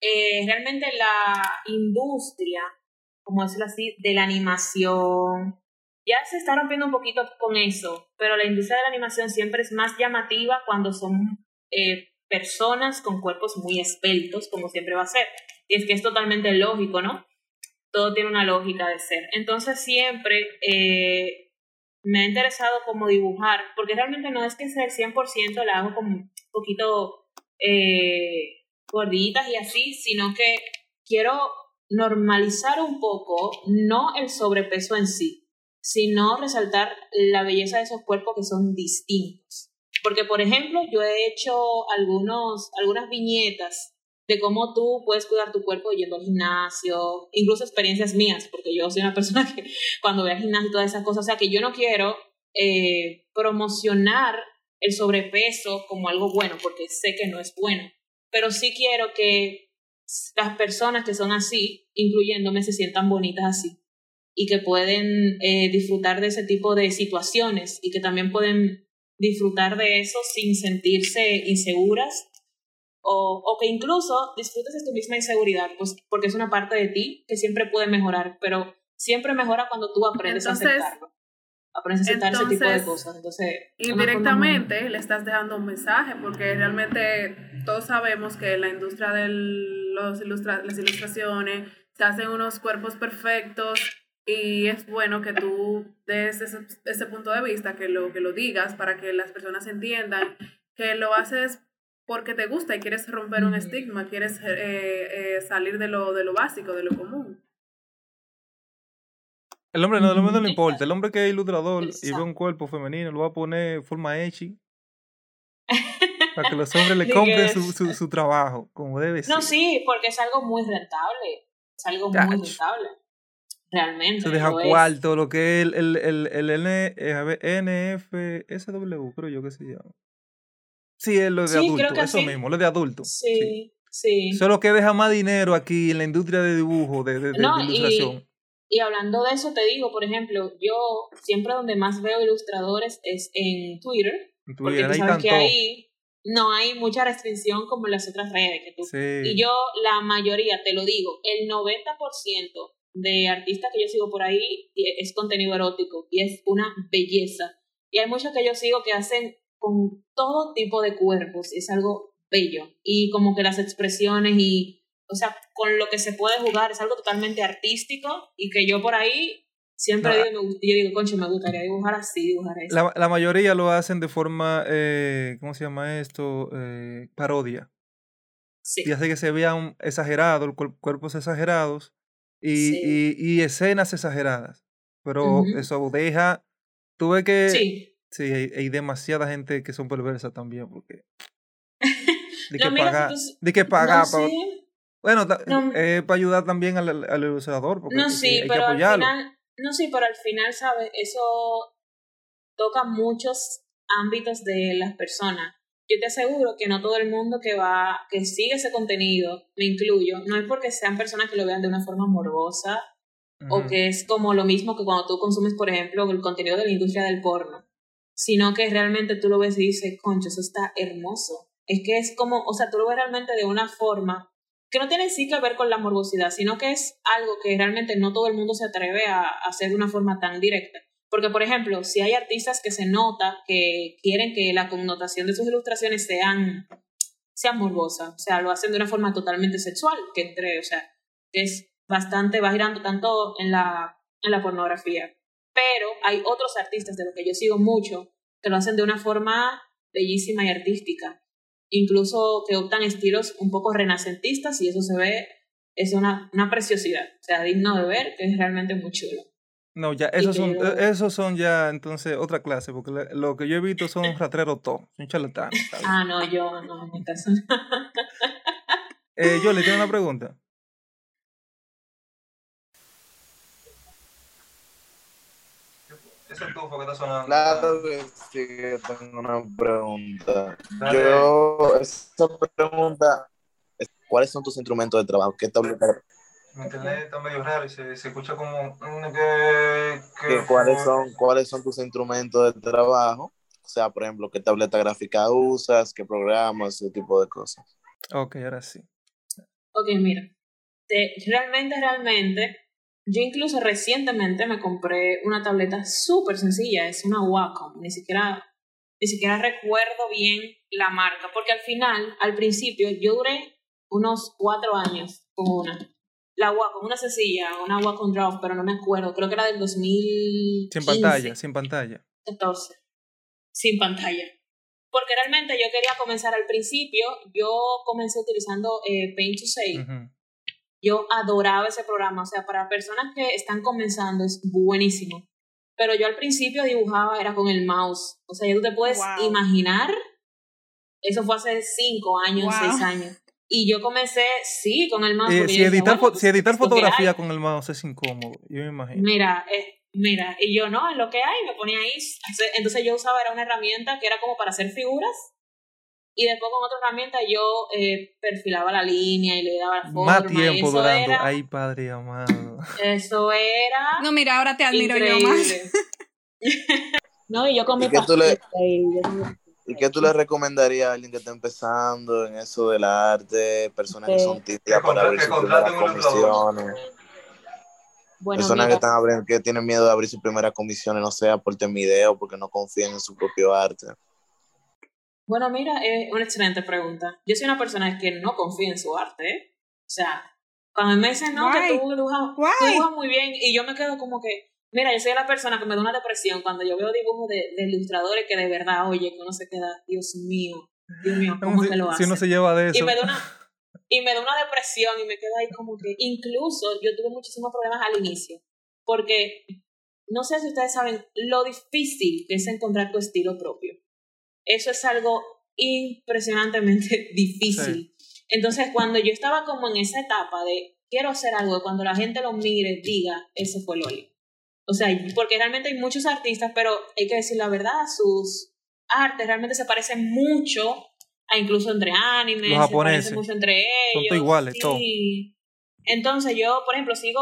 eh, realmente la industria, como decirlo así, de la animación, ya se está rompiendo un poquito con eso, pero la industria de la animación siempre es más llamativa cuando son eh, personas con cuerpos muy esbeltos, como siempre va a ser. Y es que es totalmente lógico, ¿no? Todo tiene una lógica de ser. Entonces siempre eh, me ha interesado como dibujar, porque realmente no es que sea el 100%, la hago como un poquito eh, gorditas y así, sino que quiero normalizar un poco, no el sobrepeso en sí, sino resaltar la belleza de esos cuerpos que son distintos. Porque, por ejemplo, yo he hecho algunos, algunas viñetas de cómo tú puedes cuidar tu cuerpo yendo al gimnasio, incluso experiencias mías, porque yo soy una (laughs) persona que cuando voy al gimnasio y todas esas cosas, o sea que yo no quiero eh, promocionar el sobrepeso como algo bueno, porque sé que no es bueno, pero sí quiero que las personas que son así, incluyéndome, se sientan bonitas así y que pueden eh, disfrutar de ese tipo de situaciones y que también pueden disfrutar de eso sin sentirse inseguras o, o que incluso disfrutes de tu misma inseguridad, pues porque es una parte de ti que siempre puede mejorar, pero siempre mejora cuando tú aprendes Entonces- a aceptarlo. A aceptar ese tipo de cosas. Entonces, Indirectamente le estás dejando un mensaje, porque realmente todos sabemos que en la industria de los ilustra las ilustraciones se hacen unos cuerpos perfectos y es bueno que tú des ese, ese punto de vista, que lo, que lo digas para que las personas entiendan que lo haces porque te gusta y quieres romper un estigma, quieres eh, eh, salir de lo, de lo básico, de lo común. El hombre no, el hombre no le importa. El hombre que es ilustrador y ve un cuerpo femenino, lo va a poner forma echi. (laughs) Para que los hombres le compren su, su, su trabajo, como debe ser. No, sí, porque es algo muy rentable. Es algo muy rentable. Realmente. Se deja cuarto, lo que es el, el, el, el N, eh, NFSW, creo yo que se llama. Sí, es lo de Sí, creo adulto, que eso sí. mismo, lo de adulto. Sí. Sí, sí. Eso es lo que deja más dinero aquí en la industria de dibujo, de, de, de- No, de ilustración. Y hablando de eso, te digo, por ejemplo, yo siempre donde más veo ilustradores es en Twitter, En porque Twitter, tú ahí sabes que tanto. ahí no hay mucha restricción como en las otras redes. Que tú, Sí. Y yo, la mayoría, te lo digo, el 90% de artistas que yo sigo por ahí es contenido erótico y es una belleza. Y hay muchos que yo sigo que hacen con todo tipo de cuerpos, es algo bello. Y como que las expresiones y, o sea, con lo que se puede jugar, es algo totalmente artístico y que yo por ahí siempre No, digo, me gust- yo digo, concho, me gustaría dibujar así, dibujar eso. La, la mayoría lo hacen de forma, eh, ¿cómo se llama esto? Eh, parodia. sí. Y hace que se vean exagerados, cuer- cuerpos exagerados y, Sí. y, y escenas exageradas. Pero Ujú. eso deja, tú ves que Sí. sí, hay, hay demasiada gente que son perversas también, porque (laughs) de No, que si pagar, de que no, pagar, pa- sí. Bueno, No. eh, para ayudar también al, al- ilustrador, porque No, sí, hay que pero al apoyarlo. final, no, sí, pero al final, ¿sabes? Eso toca muchos ámbitos de las personas. Yo te aseguro que no todo el mundo que va, que sigue ese contenido, me incluyo, no es porque sean personas que lo vean de una forma morbosa o que es como lo mismo que cuando tú consumes, por ejemplo, el contenido de la industria del porno, sino que realmente tú lo ves y dices, concho, eso está hermoso. Es que es como, o sea, tú lo ves realmente de una forma que no tiene sí que ver con la morbosidad, sino que es algo que realmente no todo el mundo se atreve a hacer de una forma tan directa. Porque, por ejemplo, si hay artistas que se nota que quieren que la connotación de sus ilustraciones sean, sean morbosas, o sea, lo hacen de una forma totalmente sexual, que entre, o sea, es bastante, va girando tanto en la, en la pornografía. Pero hay otros artistas de los que yo sigo mucho que lo hacen de una forma bellísima y artística. Incluso que optan estilos un poco renacentistas y eso se ve, es una, una preciosidad, o sea, digno de ver, que es realmente muy chulo. No, ya, esos son, yo- eh, esos son ya entonces otra clase, porque lo que yo he visto son (laughs) ratreros todos, son charlatanes. Ah, no, yo no, en mi caso. Eh, yo le tengo una pregunta. Ese tufo que está sonando. Claro que sí, que tengo una pregunta. Dale. Yo, esa pregunta, es, ¿cuáles son tus instrumentos de trabajo? ¿Qué tableta? Mi internet está medio raro y se, se escucha como que, qué- ¿Cuáles son, ¿Cuáles son tus instrumentos de trabajo? O sea, por ejemplo, ¿qué tableta gráfica usas? ¿Qué programas? Ese tipo de cosas. Ok, ahora sí. Ok, mira, te- realmente, realmente, yo incluso recientemente me compré una tableta súper sencilla, es una Wacom, ni siquiera, ni siquiera recuerdo bien la marca, porque al final, al principio, yo duré unos cuatro años con una. La Wacom, una sencilla, una Wacom Draw, pero no me acuerdo, creo que era del 2015. Sin pantalla, sin pantalla. 14. Sin pantalla. Porque realmente yo quería comenzar al principio, yo comencé utilizando eh, Paint to Save. Yo adoraba ese programa, o sea, para personas que están comenzando es buenísimo. Pero yo al principio dibujaba, era con el mouse. O sea, ya tú te puedes Wow. imaginar, eso fue hace cinco años, Wow. seis años. Y yo comencé, sí, con el mouse. Eh, si decía, editar, bueno, fo- pues, si editar es fotografía con el mouse es incómodo, yo me imagino. Mira, eh, mira, y yo no, en lo que hay, me ponía ahí. Entonces yo usaba era una herramienta que era como para hacer figuras. Y después con otra herramienta yo eh, perfilaba la línea y le daba la forma. Más tiempo eso durando. Era, Ay, padre amado. Eso era No, mira, ahora te admiro yo más. (laughs) no, y yo con mi ¿Y qué tú le- pastita y yo con mi- ¿Y qué tú le recomendarías a alguien que está empezando en eso del arte? Personas que son tímidas para abrir sus primeras comisiones. Bueno, Personas que están abriendo, que tienen miedo de abrir sus primeras comisiones, no sea por video, porque no confían en su propio arte. Bueno, mira, es una excelente pregunta. Yo soy una persona que no confía en su arte, ¿eh? O sea, cuando me dicen, no, que Guay. tú dibujas, tú dibujas muy bien, y yo me quedo como que, mira, yo soy la persona que me da una depresión cuando yo veo dibujos de, de ilustradores que de verdad, oye, que uno se queda, Dios mío, Dios mío, ¿cómo si, que lo si hacen? uno se lleva de eso. y me da una y me da una depresión y me quedo ahí como que incluso yo tuve muchísimos problemas al inicio porque no sé si ustedes saben lo difícil que es encontrar tu estilo propio eso es algo impresionantemente (laughs) difícil entonces cuando yo estaba como en esa etapa de quiero hacer algo cuando la gente lo mire diga ese fue Loli o sea porque realmente hay muchos artistas pero hay que decir la verdad sus artes realmente se parecen mucho a incluso entre animes, Los se japoneses. parecen mucho entre ellos. Son iguales, sí. Entonces yo, por ejemplo, sigo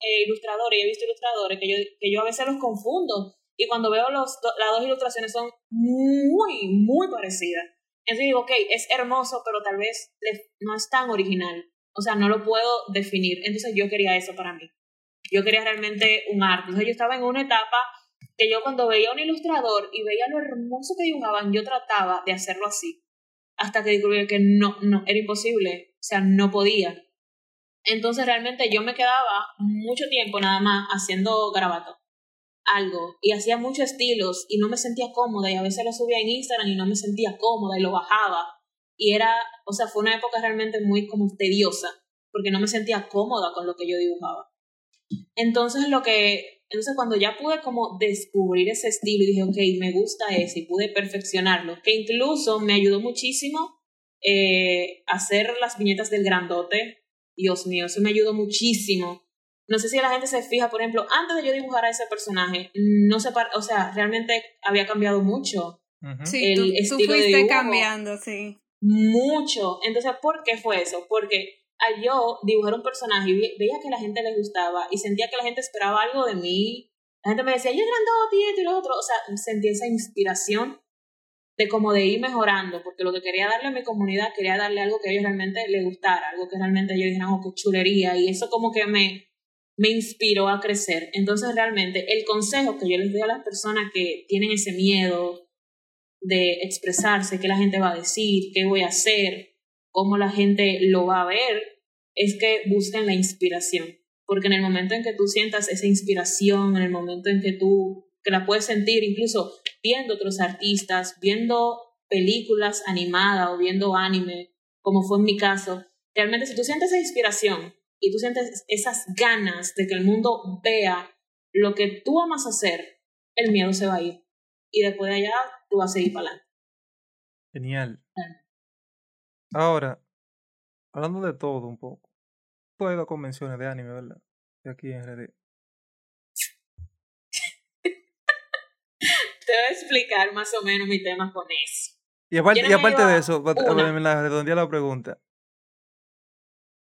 eh, ilustradores y he visto ilustradores que yo, que yo a veces los confundo y cuando veo los, las dos ilustraciones son muy, muy parecidas. Entonces digo, ok, es hermoso, pero tal vez no es tan original. O sea, no lo puedo definir. Entonces yo quería eso para mí. Yo quería realmente un arte. Entonces yo estaba en una etapa que yo cuando veía un ilustrador y veía lo hermoso que dibujaban, yo trataba de hacerlo así. Hasta que descubrí que no, no, era imposible. O sea, no podía. Entonces realmente yo me quedaba mucho tiempo nada más haciendo garabato. Algo. Y hacía muchos estilos y no me sentía cómoda. Y a veces lo subía en Instagram y no me sentía cómoda y lo bajaba. Y era, o sea, fue una época realmente muy como tediosa. Porque no me sentía cómoda con lo que yo dibujaba. Entonces lo que, entonces cuando ya pude como descubrir ese estilo y dije, ok, me gusta ese y pude perfeccionarlo, que incluso me ayudó muchísimo eh, hacer las viñetas del grandote. Dios mío, eso me ayudó muchísimo. No sé si la gente se fija, por ejemplo, antes de yo dibujar a ese personaje, no se, par- o sea, realmente había cambiado mucho. Sí, el tú, tú estilo de fuiste dibujo. cambiando, sí. mucho. Entonces, ¿por qué fue eso? Porque al yo dibujar un personaje y ve- veía que la gente le gustaba y sentía que la gente esperaba algo de mí, la gente me decía, yo grandote y esto y lo otro, o sea, sentí esa inspiración de como de ir mejorando, porque lo que quería darle a mi comunidad, quería darle algo que a ellos realmente les gustara, algo que realmente ellos dijeran, oh, qué chulería, y eso como que me, me inspiró a crecer. Entonces, realmente, el consejo que yo les doy a las personas que tienen ese miedo de expresarse, qué la gente va a decir, qué voy a hacer, cómo la gente lo va a ver, es que busquen la inspiración. Porque en el momento en que tú sientas esa inspiración, en el momento en que tú, que la puedes sentir incluso viendo otros artistas, viendo películas animadas o viendo anime, como fue en mi caso, realmente si tú sientes esa inspiración y tú sientes esas ganas de que el mundo vea lo que tú amas hacer, el miedo se va a ir. Y después de allá, tú vas a seguir para adelante. Genial. Ahora, hablando de todo un poco. Tú has ido a convenciones de anime, ¿verdad? De aquí en RD. (laughs) Te voy a explicar más o menos mi tema con eso. Y aparte, no y aparte de eso, pa- una. me la redondea la pregunta.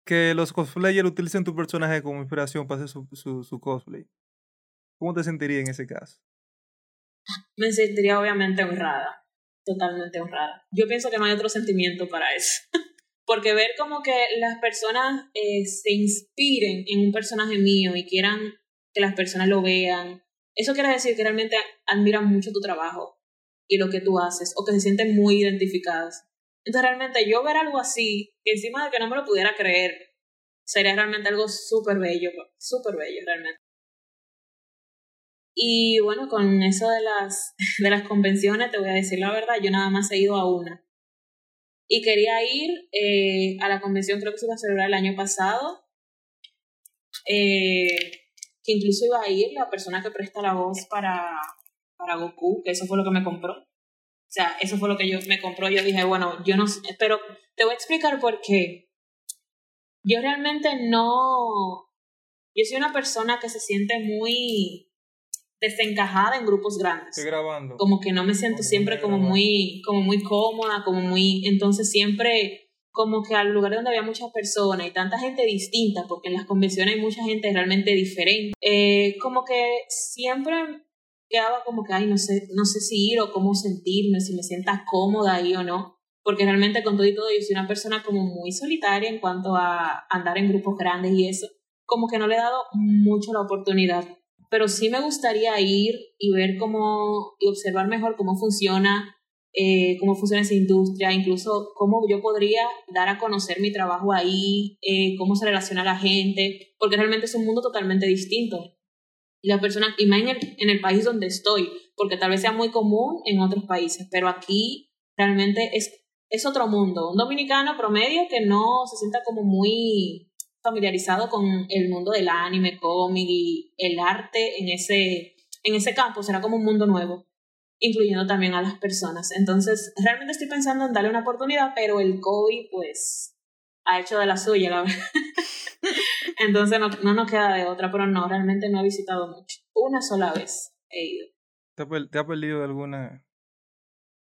Que los cosplayers utilicen tu personaje como inspiración para hacer su, su, su cosplay. ¿Cómo te sentirías en ese caso? Me sentiría obviamente honrada, totalmente honrada. Yo pienso que no hay otro sentimiento para eso. (laughs) Porque ver como que las personas eh, se inspiren en un personaje mío y quieran que las personas lo vean, eso quiere decir que realmente admiran mucho tu trabajo y lo que tú haces o que se sienten muy identificadas. Entonces realmente yo ver algo así, encima de que no me lo pudiera creer, sería realmente algo súper bello, súper bello realmente. Y bueno, con eso de las, (laughs) de las convenciones, te voy a decir la verdad, yo nada más he ido a una. Y quería ir eh, a la convención, creo que se iba a celebrar el año pasado, eh, que incluso iba a ir la persona que presta la voz para, para Goku, que eso fue lo que me compró. O sea, eso fue lo que yo me compró. Yo dije, bueno, yo no sé, pero te voy a explicar por qué. Yo realmente no, yo soy una persona que se siente muy desencajada en grupos grandes Estoy grabando. como que no me siento siempre como muy como muy cómoda como muy entonces siempre como que al lugar donde había muchas personas y tanta gente distinta porque en las convenciones hay mucha gente realmente diferente eh, como que siempre quedaba como que, ay, no sé, no sé si ir o cómo sentirme, si me sienta cómoda ahí o no, porque realmente con todo y todo yo soy una persona como muy solitaria en cuanto a andar en grupos grandes y eso, como que no le he dado mucho la oportunidad, pero sí me gustaría ir y ver cómo, y observar mejor cómo funciona, eh, cómo funciona esa industria, incluso cómo yo podría dar a conocer mi trabajo ahí, eh, cómo se relaciona la gente, porque realmente es un mundo totalmente distinto y la persona, y más en el, en el país donde estoy, porque tal vez sea muy común en otros países, pero aquí realmente es, es otro mundo. Un dominicano promedio que no se sienta como muy familiarizado con el mundo del anime, cómic y el arte en ese, en ese campo será como un mundo nuevo, incluyendo también a las personas. Entonces, realmente estoy pensando en darle una oportunidad, pero el COVID, pues, ha hecho de la suya, la verdad. Entonces no, no nos queda de otra, pero no, realmente no he visitado mucho. Una sola vez he ido. ¿Te, ha te ha perdido alguna?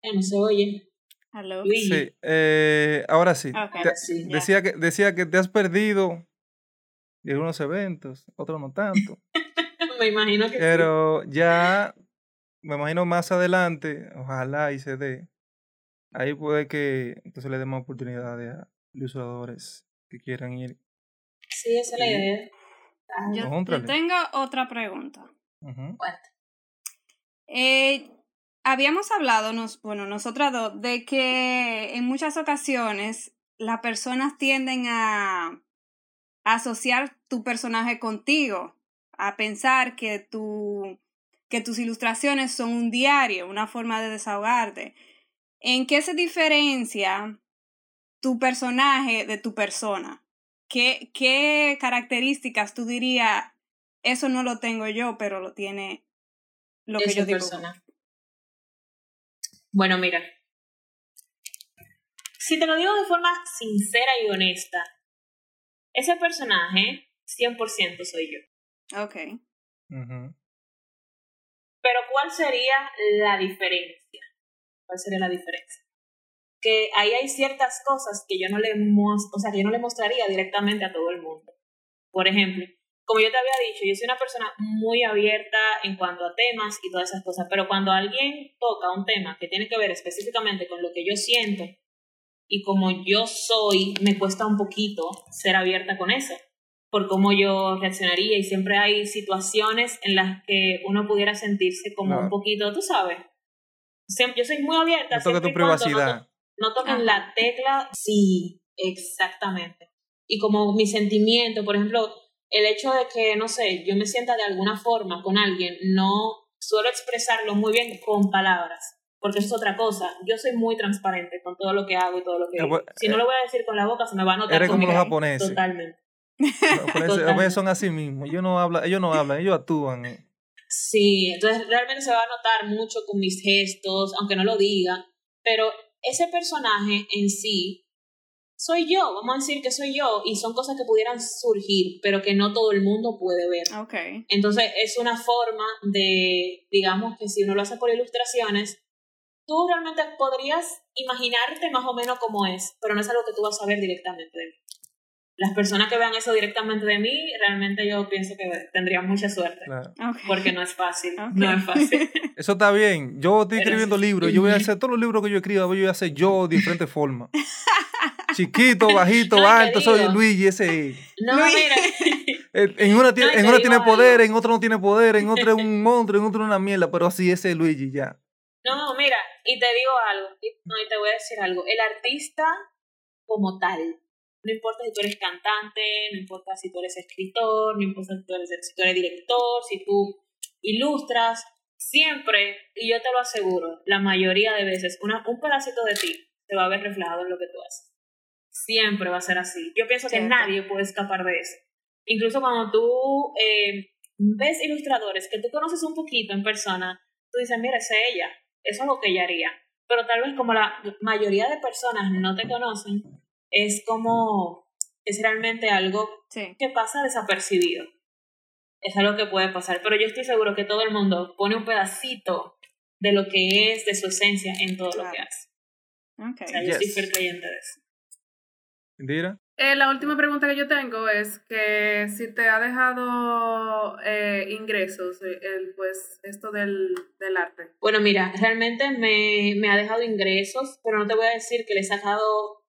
Eh, no se oye. Hello. Sí, eh, ahora sí. Ok. Te- Sí. Decía, que, decía que te has perdido de algunos eventos, otros no tanto. (laughs) Me imagino que sí. Pero ya, me imagino más adelante, ojalá y se dé. Ahí puede que entonces le demos oportunidades a ilustradores que quieran ir. Sí, esa es la Sí. idea. Ah, Yo, tengo otra pregunta. Cuenta. Eh, habíamos hablado, nos, bueno, nosotras dos, de que en muchas ocasiones las personas tienden a, a asociar tu personaje contigo, a pensar que, tu, que tus ilustraciones son un diario, una forma de desahogarte. ¿En qué se diferencia tu personaje de tu persona? ¿Qué, qué características tú dirías, eso no lo tengo yo, pero lo tiene lo que Esa yo digo? persona. Bueno, mira. Si te lo digo de forma sincera y honesta, ese personaje 100% soy yo. Ok. Pero ¿cuál sería la diferencia? ¿Cuál sería la diferencia? Que ahí hay ciertas cosas que yo no le o sea, que yo no le mostraría directamente a todo el mundo. Por ejemplo, como yo te había dicho, yo soy una persona muy abierta en cuanto a temas y todas esas cosas, pero cuando alguien toca un tema que tiene que ver específicamente con lo que yo siento y como yo soy, me cuesta un poquito ser abierta con eso, por cómo yo reaccionaría y siempre hay situaciones en las que uno pudiera sentirse como Claro. un poquito, tú sabes. Siempre, yo soy muy abierta. No toca tu cuando no privacidad. No toquen Ajá. la tecla, sí, exactamente. Y como mi sentimiento, por ejemplo, el hecho de que, no sé, yo me sienta de alguna forma con alguien, no suelo expresarlo muy bien con palabras, porque eso es otra cosa. Yo soy muy transparente con todo lo que hago y todo lo que Eh, digo. pues, Si no lo voy a decir con la boca, se me va a notar. Eres con como los japoneses. Totalmente. Los (laughs) japoneses son así mismos. Ellos no hablan, ellos no hablan, ellos actúan. eh. Sí, entonces realmente se va a notar mucho con mis gestos, aunque no lo diga, pero ese personaje en sí soy yo, vamos a decir que soy yo, y son cosas que pudieran surgir, pero que no todo el mundo puede ver. Entonces es una forma de, digamos que si uno lo hace por ilustraciones, tú realmente podrías imaginarte más o menos cómo es, pero no es algo que tú vas a ver directamente de mí. Las personas que vean eso directamente de mí, realmente yo pienso que tendrían mucha suerte. Claro. Porque no es fácil, no es fácil. (laughs) Eso está bien. Yo estoy Pero escribiendo sí. libros. Yo voy a hacer (laughs) todos los libros que yo escriba, yo voy a hacer yo de diferentes formas. (laughs) Chiquito, bajito, No, alto, soy. Luigi, ese. es. No, Luis. mira, En en una, tiene, No, en una tiene algo. poder, en otra no tiene poder, en otra es un monstruo, en otra una mierda, pero así ese es Luigi ya. no, mira, y te digo algo, y, no, y te voy a decir algo, el artista como tal, no importa si tú eres cantante, no importa si tú eres escritor, no importa si tú eres, si tú eres director, si tú ilustras, siempre, y yo te lo aseguro, la mayoría de veces, una, un pedacito de ti se va a ver reflejado en lo que tú haces. Siempre va a ser así. Yo pienso que nadie puede escapar de eso. Incluso cuando tú eh, ves ilustradores que tú conoces un poquito en persona, tú dices, mira, es ella, eso es lo que ella haría. Pero tal vez como la mayoría de personas no te conocen, es como, es realmente algo Sí. que pasa desapercibido. Es algo que puede pasar, pero yo estoy seguro que todo el mundo pone un pedacito de lo que es, de su esencia en todo lo que Claro. hace. Ok. O sea, yo soy Yes. fiel creyente de eso. Indira. Eh, la última pregunta que yo tengo es que si te ha dejado eh, ingresos, eh, el, pues esto del, del arte. Bueno, mira, realmente me, me ha dejado ingresos, pero no te voy a decir que le he sacado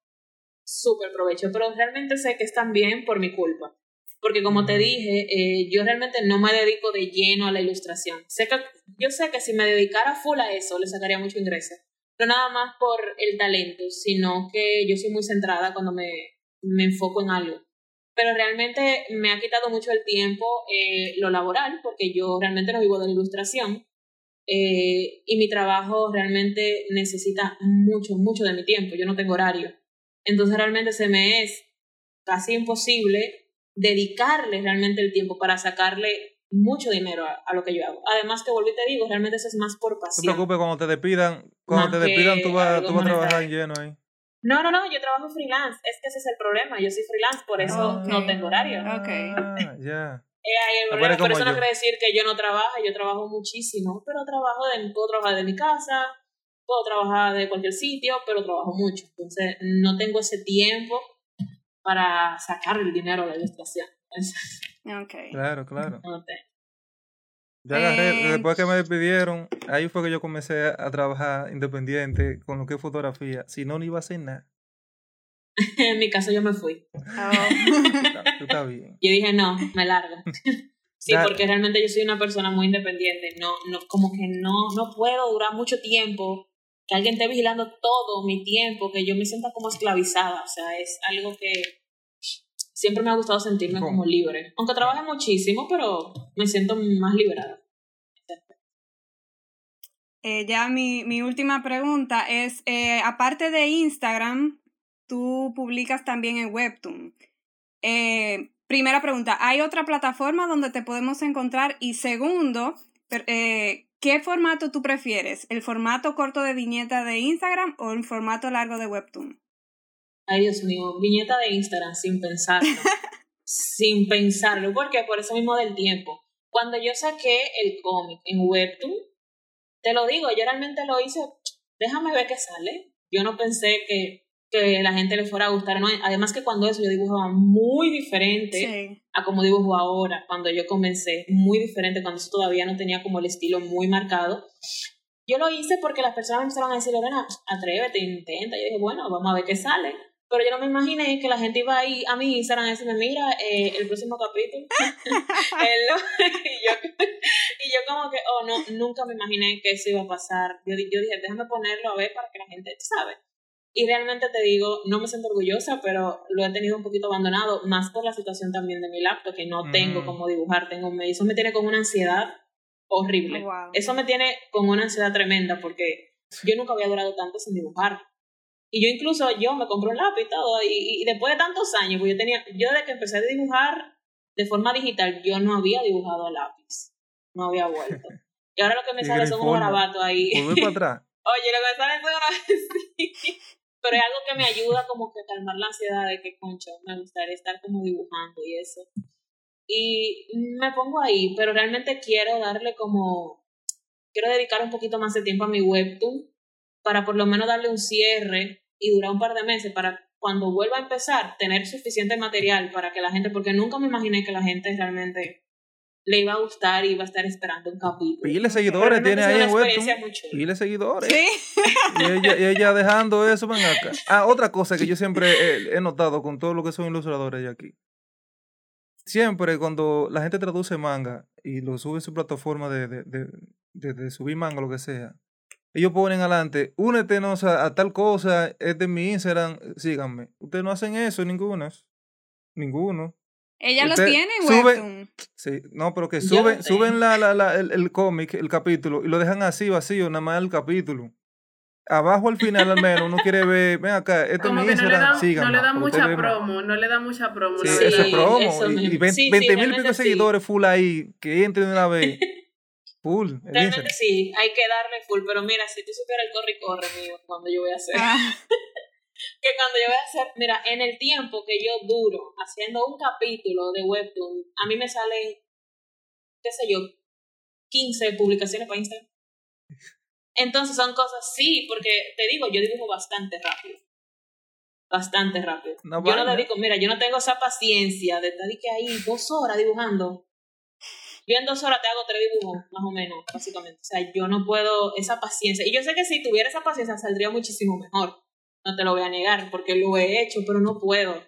súper provecho, pero realmente sé que es también por mi culpa. Porque como te dije, eh, yo realmente no me dedico de lleno a la ilustración. Sé que, yo sé que si me dedicara full a eso, le sacaría mucho ingreso. No nada más por el talento, sino que yo soy muy centrada cuando me, me enfoco en algo. Pero realmente me ha quitado mucho el tiempo eh, lo laboral, porque yo realmente no vivo de la ilustración. Eh, y mi trabajo realmente necesita mucho, mucho de mi tiempo. Yo no tengo horario. Entonces realmente se me es casi imposible dedicarle realmente el tiempo para sacarle mucho dinero a, a lo que yo hago. Además que volví y te digo, realmente eso es más por No te pasión. preocupes, cuando te despidan, cuando Más te despidan, tú vas, tú vas a trabajar lleno ahí. No, no, no, yo trabajo freelance. Es que ese es el problema. Yo soy freelance, por eso Ok. no tengo horario. Ok. Ah, ya. (laughs) Eh, No por eso no yo. quiere decir que yo no trabajo, yo trabajo muchísimo, pero trabajo de, puedo trabajar de mi casa, puedo trabajar de cualquier sitio, pero trabajo mucho. Entonces, no tengo ese tiempo para sacar el dinero de la ilustración. Ok. Claro, claro. Ya agarré, Eh, después que me despidieron, ahí fue que yo comencé a, a trabajar independiente con lo que es fotografía. Si no, no iba a hacer nada. (laughs) En mi caso, yo me fui. Oh. Tú estás bien. Yo dije, no, me largo. (laughs) Sí, porque realmente yo soy una persona muy independiente. No, no, como que no, no puedo durar mucho tiempo, que alguien esté vigilando todo mi tiempo, que yo me sienta como esclavizada. O sea, es algo que siempre me ha gustado sentirme ¿Cómo? como libre. Aunque trabaje muchísimo, pero me siento más liberada. Eh, ya mi, mi última pregunta es, eh, aparte de Instagram, tú publicas también en Webtoon. Eh, primera pregunta, ¿hay otra plataforma donde te podemos encontrar? Y segundo, per- eh, ¿qué formato tú prefieres? ¿El formato corto de viñeta de Instagram o el formato largo de Webtoon? Ay, Dios mío, viñeta de Instagram sin pensarlo. (laughs) sin pensarlo. ¿Por qué? Por eso mismo del tiempo. Cuando yo saqué el cómic en Webtoon, te lo digo, yo realmente lo hice, déjame ver qué sale. Yo no pensé que, que la gente le fuera a gustar. ¿no? Además que cuando eso yo dibujaba muy diferente Sí. a como dibujo ahora, cuando yo comencé, muy diferente, cuando eso todavía no tenía como el estilo muy marcado. Yo lo hice porque las personas me empezaron a decir, Lorena, atrévete, intenta. Yo dije, bueno, vamos a ver qué sale. Pero yo no me imaginé que la gente iba ahí a mi Instagram a decirme, mira, eh, el próximo capítulo. (laughs) (laughs) Y, yo, y yo como que, oh, no, nunca me imaginé que eso iba a pasar. Yo, yo dije, déjame ponerlo a ver para que la gente, sabes. Y realmente te digo, no me siento orgullosa, pero lo he tenido un poquito abandonado, más por la situación también de mi laptop, que no tengo Mm. como dibujar, tengo un eso me tiene con una ansiedad horrible. Oh, wow. Eso me tiene con una ansiedad tremenda porque yo nunca había durado tanto sin dibujar. Y yo incluso, yo me compré un lápiz y todo, y, y después de tantos años, pues yo tenía, yo desde que empecé a dibujar de forma digital, yo no había dibujado a lápiz, no había vuelto. (laughs) Y ahora lo que me (laughs) sale son unos garabatos ahí. Volver para atrás. Oye, lo que me sale son unos... Pero es algo que me ayuda como que a calmar la ansiedad de que, concha, me gustaría estar como dibujando y eso. Y me pongo ahí, pero realmente quiero darle como... Quiero dedicar un poquito más de tiempo a mi webtoon para por lo menos darle un cierre y durar un par de meses para cuando vuelva a empezar tener suficiente material para que la gente, porque nunca me imaginé que la gente realmente le iba a gustar y iba a estar esperando un capítulo. Pile seguidores tiene ahí en chula. Pile seguidores. Sí. Y ella, y ella dejando eso, ven acá. Ah, otra cosa que yo siempre he, he notado con todo lo que son ilustradores de aquí. Siempre cuando la gente traduce manga y lo sube en su plataforma de, de, de, de- de subir manga, lo que sea, ellos ponen adelante, únete no, o sea, a tal cosa, es de mi Instagram, síganme. Ustedes no hacen eso, ninguno. Ninguno. Ella los Usted tiene en sube- Webtoon. Sí, no, pero que Yo suben, la, la, la- el, el cómic, el capítulo, y lo dejan así vacío, nada más el capítulo. Abajo al final al menos uno quiere ver, ven acá, esto es mi que no le Instagram, no le dan para mucha promo, no le dan mucha promo. Sí, eso es promo. eso y- y mismo. 20 Sí, sí, 20 mil pico sí. seguidores full ahí, que entren de una vez. (laughs) Full, Realmente sí, hay que darle full, pero mira, si tú supieras el corre y corre mío cuando yo voy a hacer, Ah, que cuando yo voy a hacer, mira, en el tiempo que yo duro haciendo un capítulo de Webtoon, a mí me salen, qué sé yo, 15 publicaciones para Instagram. Entonces son cosas, sí, porque te digo, yo dibujo bastante rápido. bastante rápido. Yo no dedico, mira, yo no tengo esa paciencia de estar que ahí dos horas dibujando. Yo en dos horas te hago tres dibujos, más o menos, básicamente. O sea, yo no puedo esa paciencia. Y yo sé que si tuviera esa paciencia saldría muchísimo mejor. No te lo voy a negar, porque lo he hecho, pero no puedo.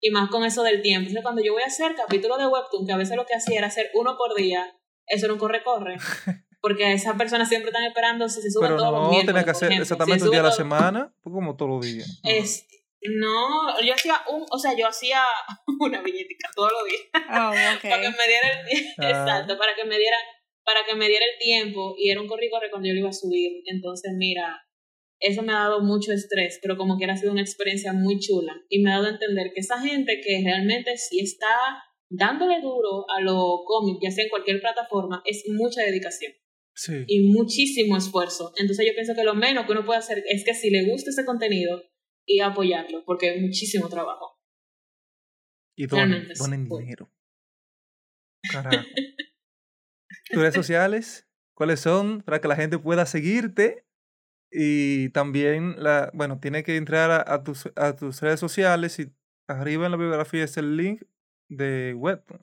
Y más con eso del tiempo. Entonces, cuando yo voy a hacer capítulos de Webtoon, que a veces lo que hacía era hacer uno por día, eso era un corre-corre. (laughs) Porque esas personas siempre están esperando si se suben Pero todos los no, miércoles. tenía que por hacer ejemplo. exactamente Si un día a la semana, pues como todos los días. (laughs) es, no, yo hacía un, o sea, yo hacía (laughs) una viñetica todos los días Oh, para que me diera el Ah. exacto, para que me diera, para que me diera el tiempo y era un corri corre cuando yo lo iba a subir. Entonces, mira, eso me ha dado mucho estrés, pero como que ha sido una experiencia muy chula y me ha dado a entender que esa gente que realmente sí está dándole duro a lo cómic, ya sea en cualquier plataforma, es mucha dedicación Sí. y muchísimo esfuerzo. Entonces yo pienso que lo menos que uno puede hacer es que si le gusta ese contenido y apoyarlo, porque es muchísimo trabajo. Y donen, donen dinero. Carajo. (laughs) ¿Tus redes sociales? ¿Cuáles son? Para que la gente pueda seguirte. Y también, la, bueno, tiene que entrar a, a tus, a tus redes sociales y arriba en la biografía es el link de Webtoon.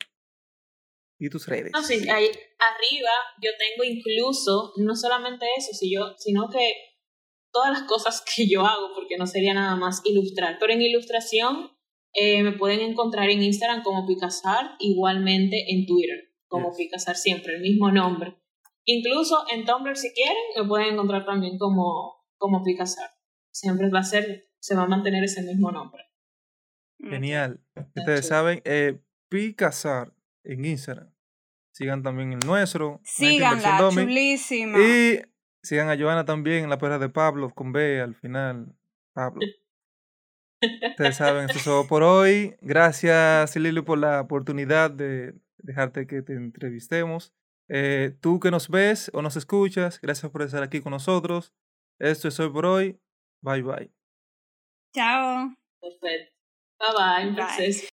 Y tus redes. No, sí, ahí arriba yo tengo incluso, no solamente eso, si yo, sino que todas las cosas (laughs) que yo hago, porque no sería nada más ilustrar, pero en ilustración eh, me pueden encontrar en Instagram como Picasar, igualmente en Twitter como Yes. Picasar siempre, el mismo nombre. Incluso en Tumblr si quieren, me pueden encontrar también como, como Picasar. Siempre va a ser, se va a mantener ese mismo nombre. Genial. Ustedes chulo. saben, eh, Picasar en Instagram. Sigan también el nuestro. Síganla, chulísima. Y sigan a Joana también en la perra de Pablo, con B al final. Pablo. Ustedes saben, eso es todo por hoy. Gracias, Lili, por la oportunidad de dejarte que te entrevistemos. Eh, tú que nos ves o nos escuchas, gracias por estar aquí con nosotros. Esto es hoy por hoy. Bye bye. Chao. Perfecto. Bye bye, Bye. entonces.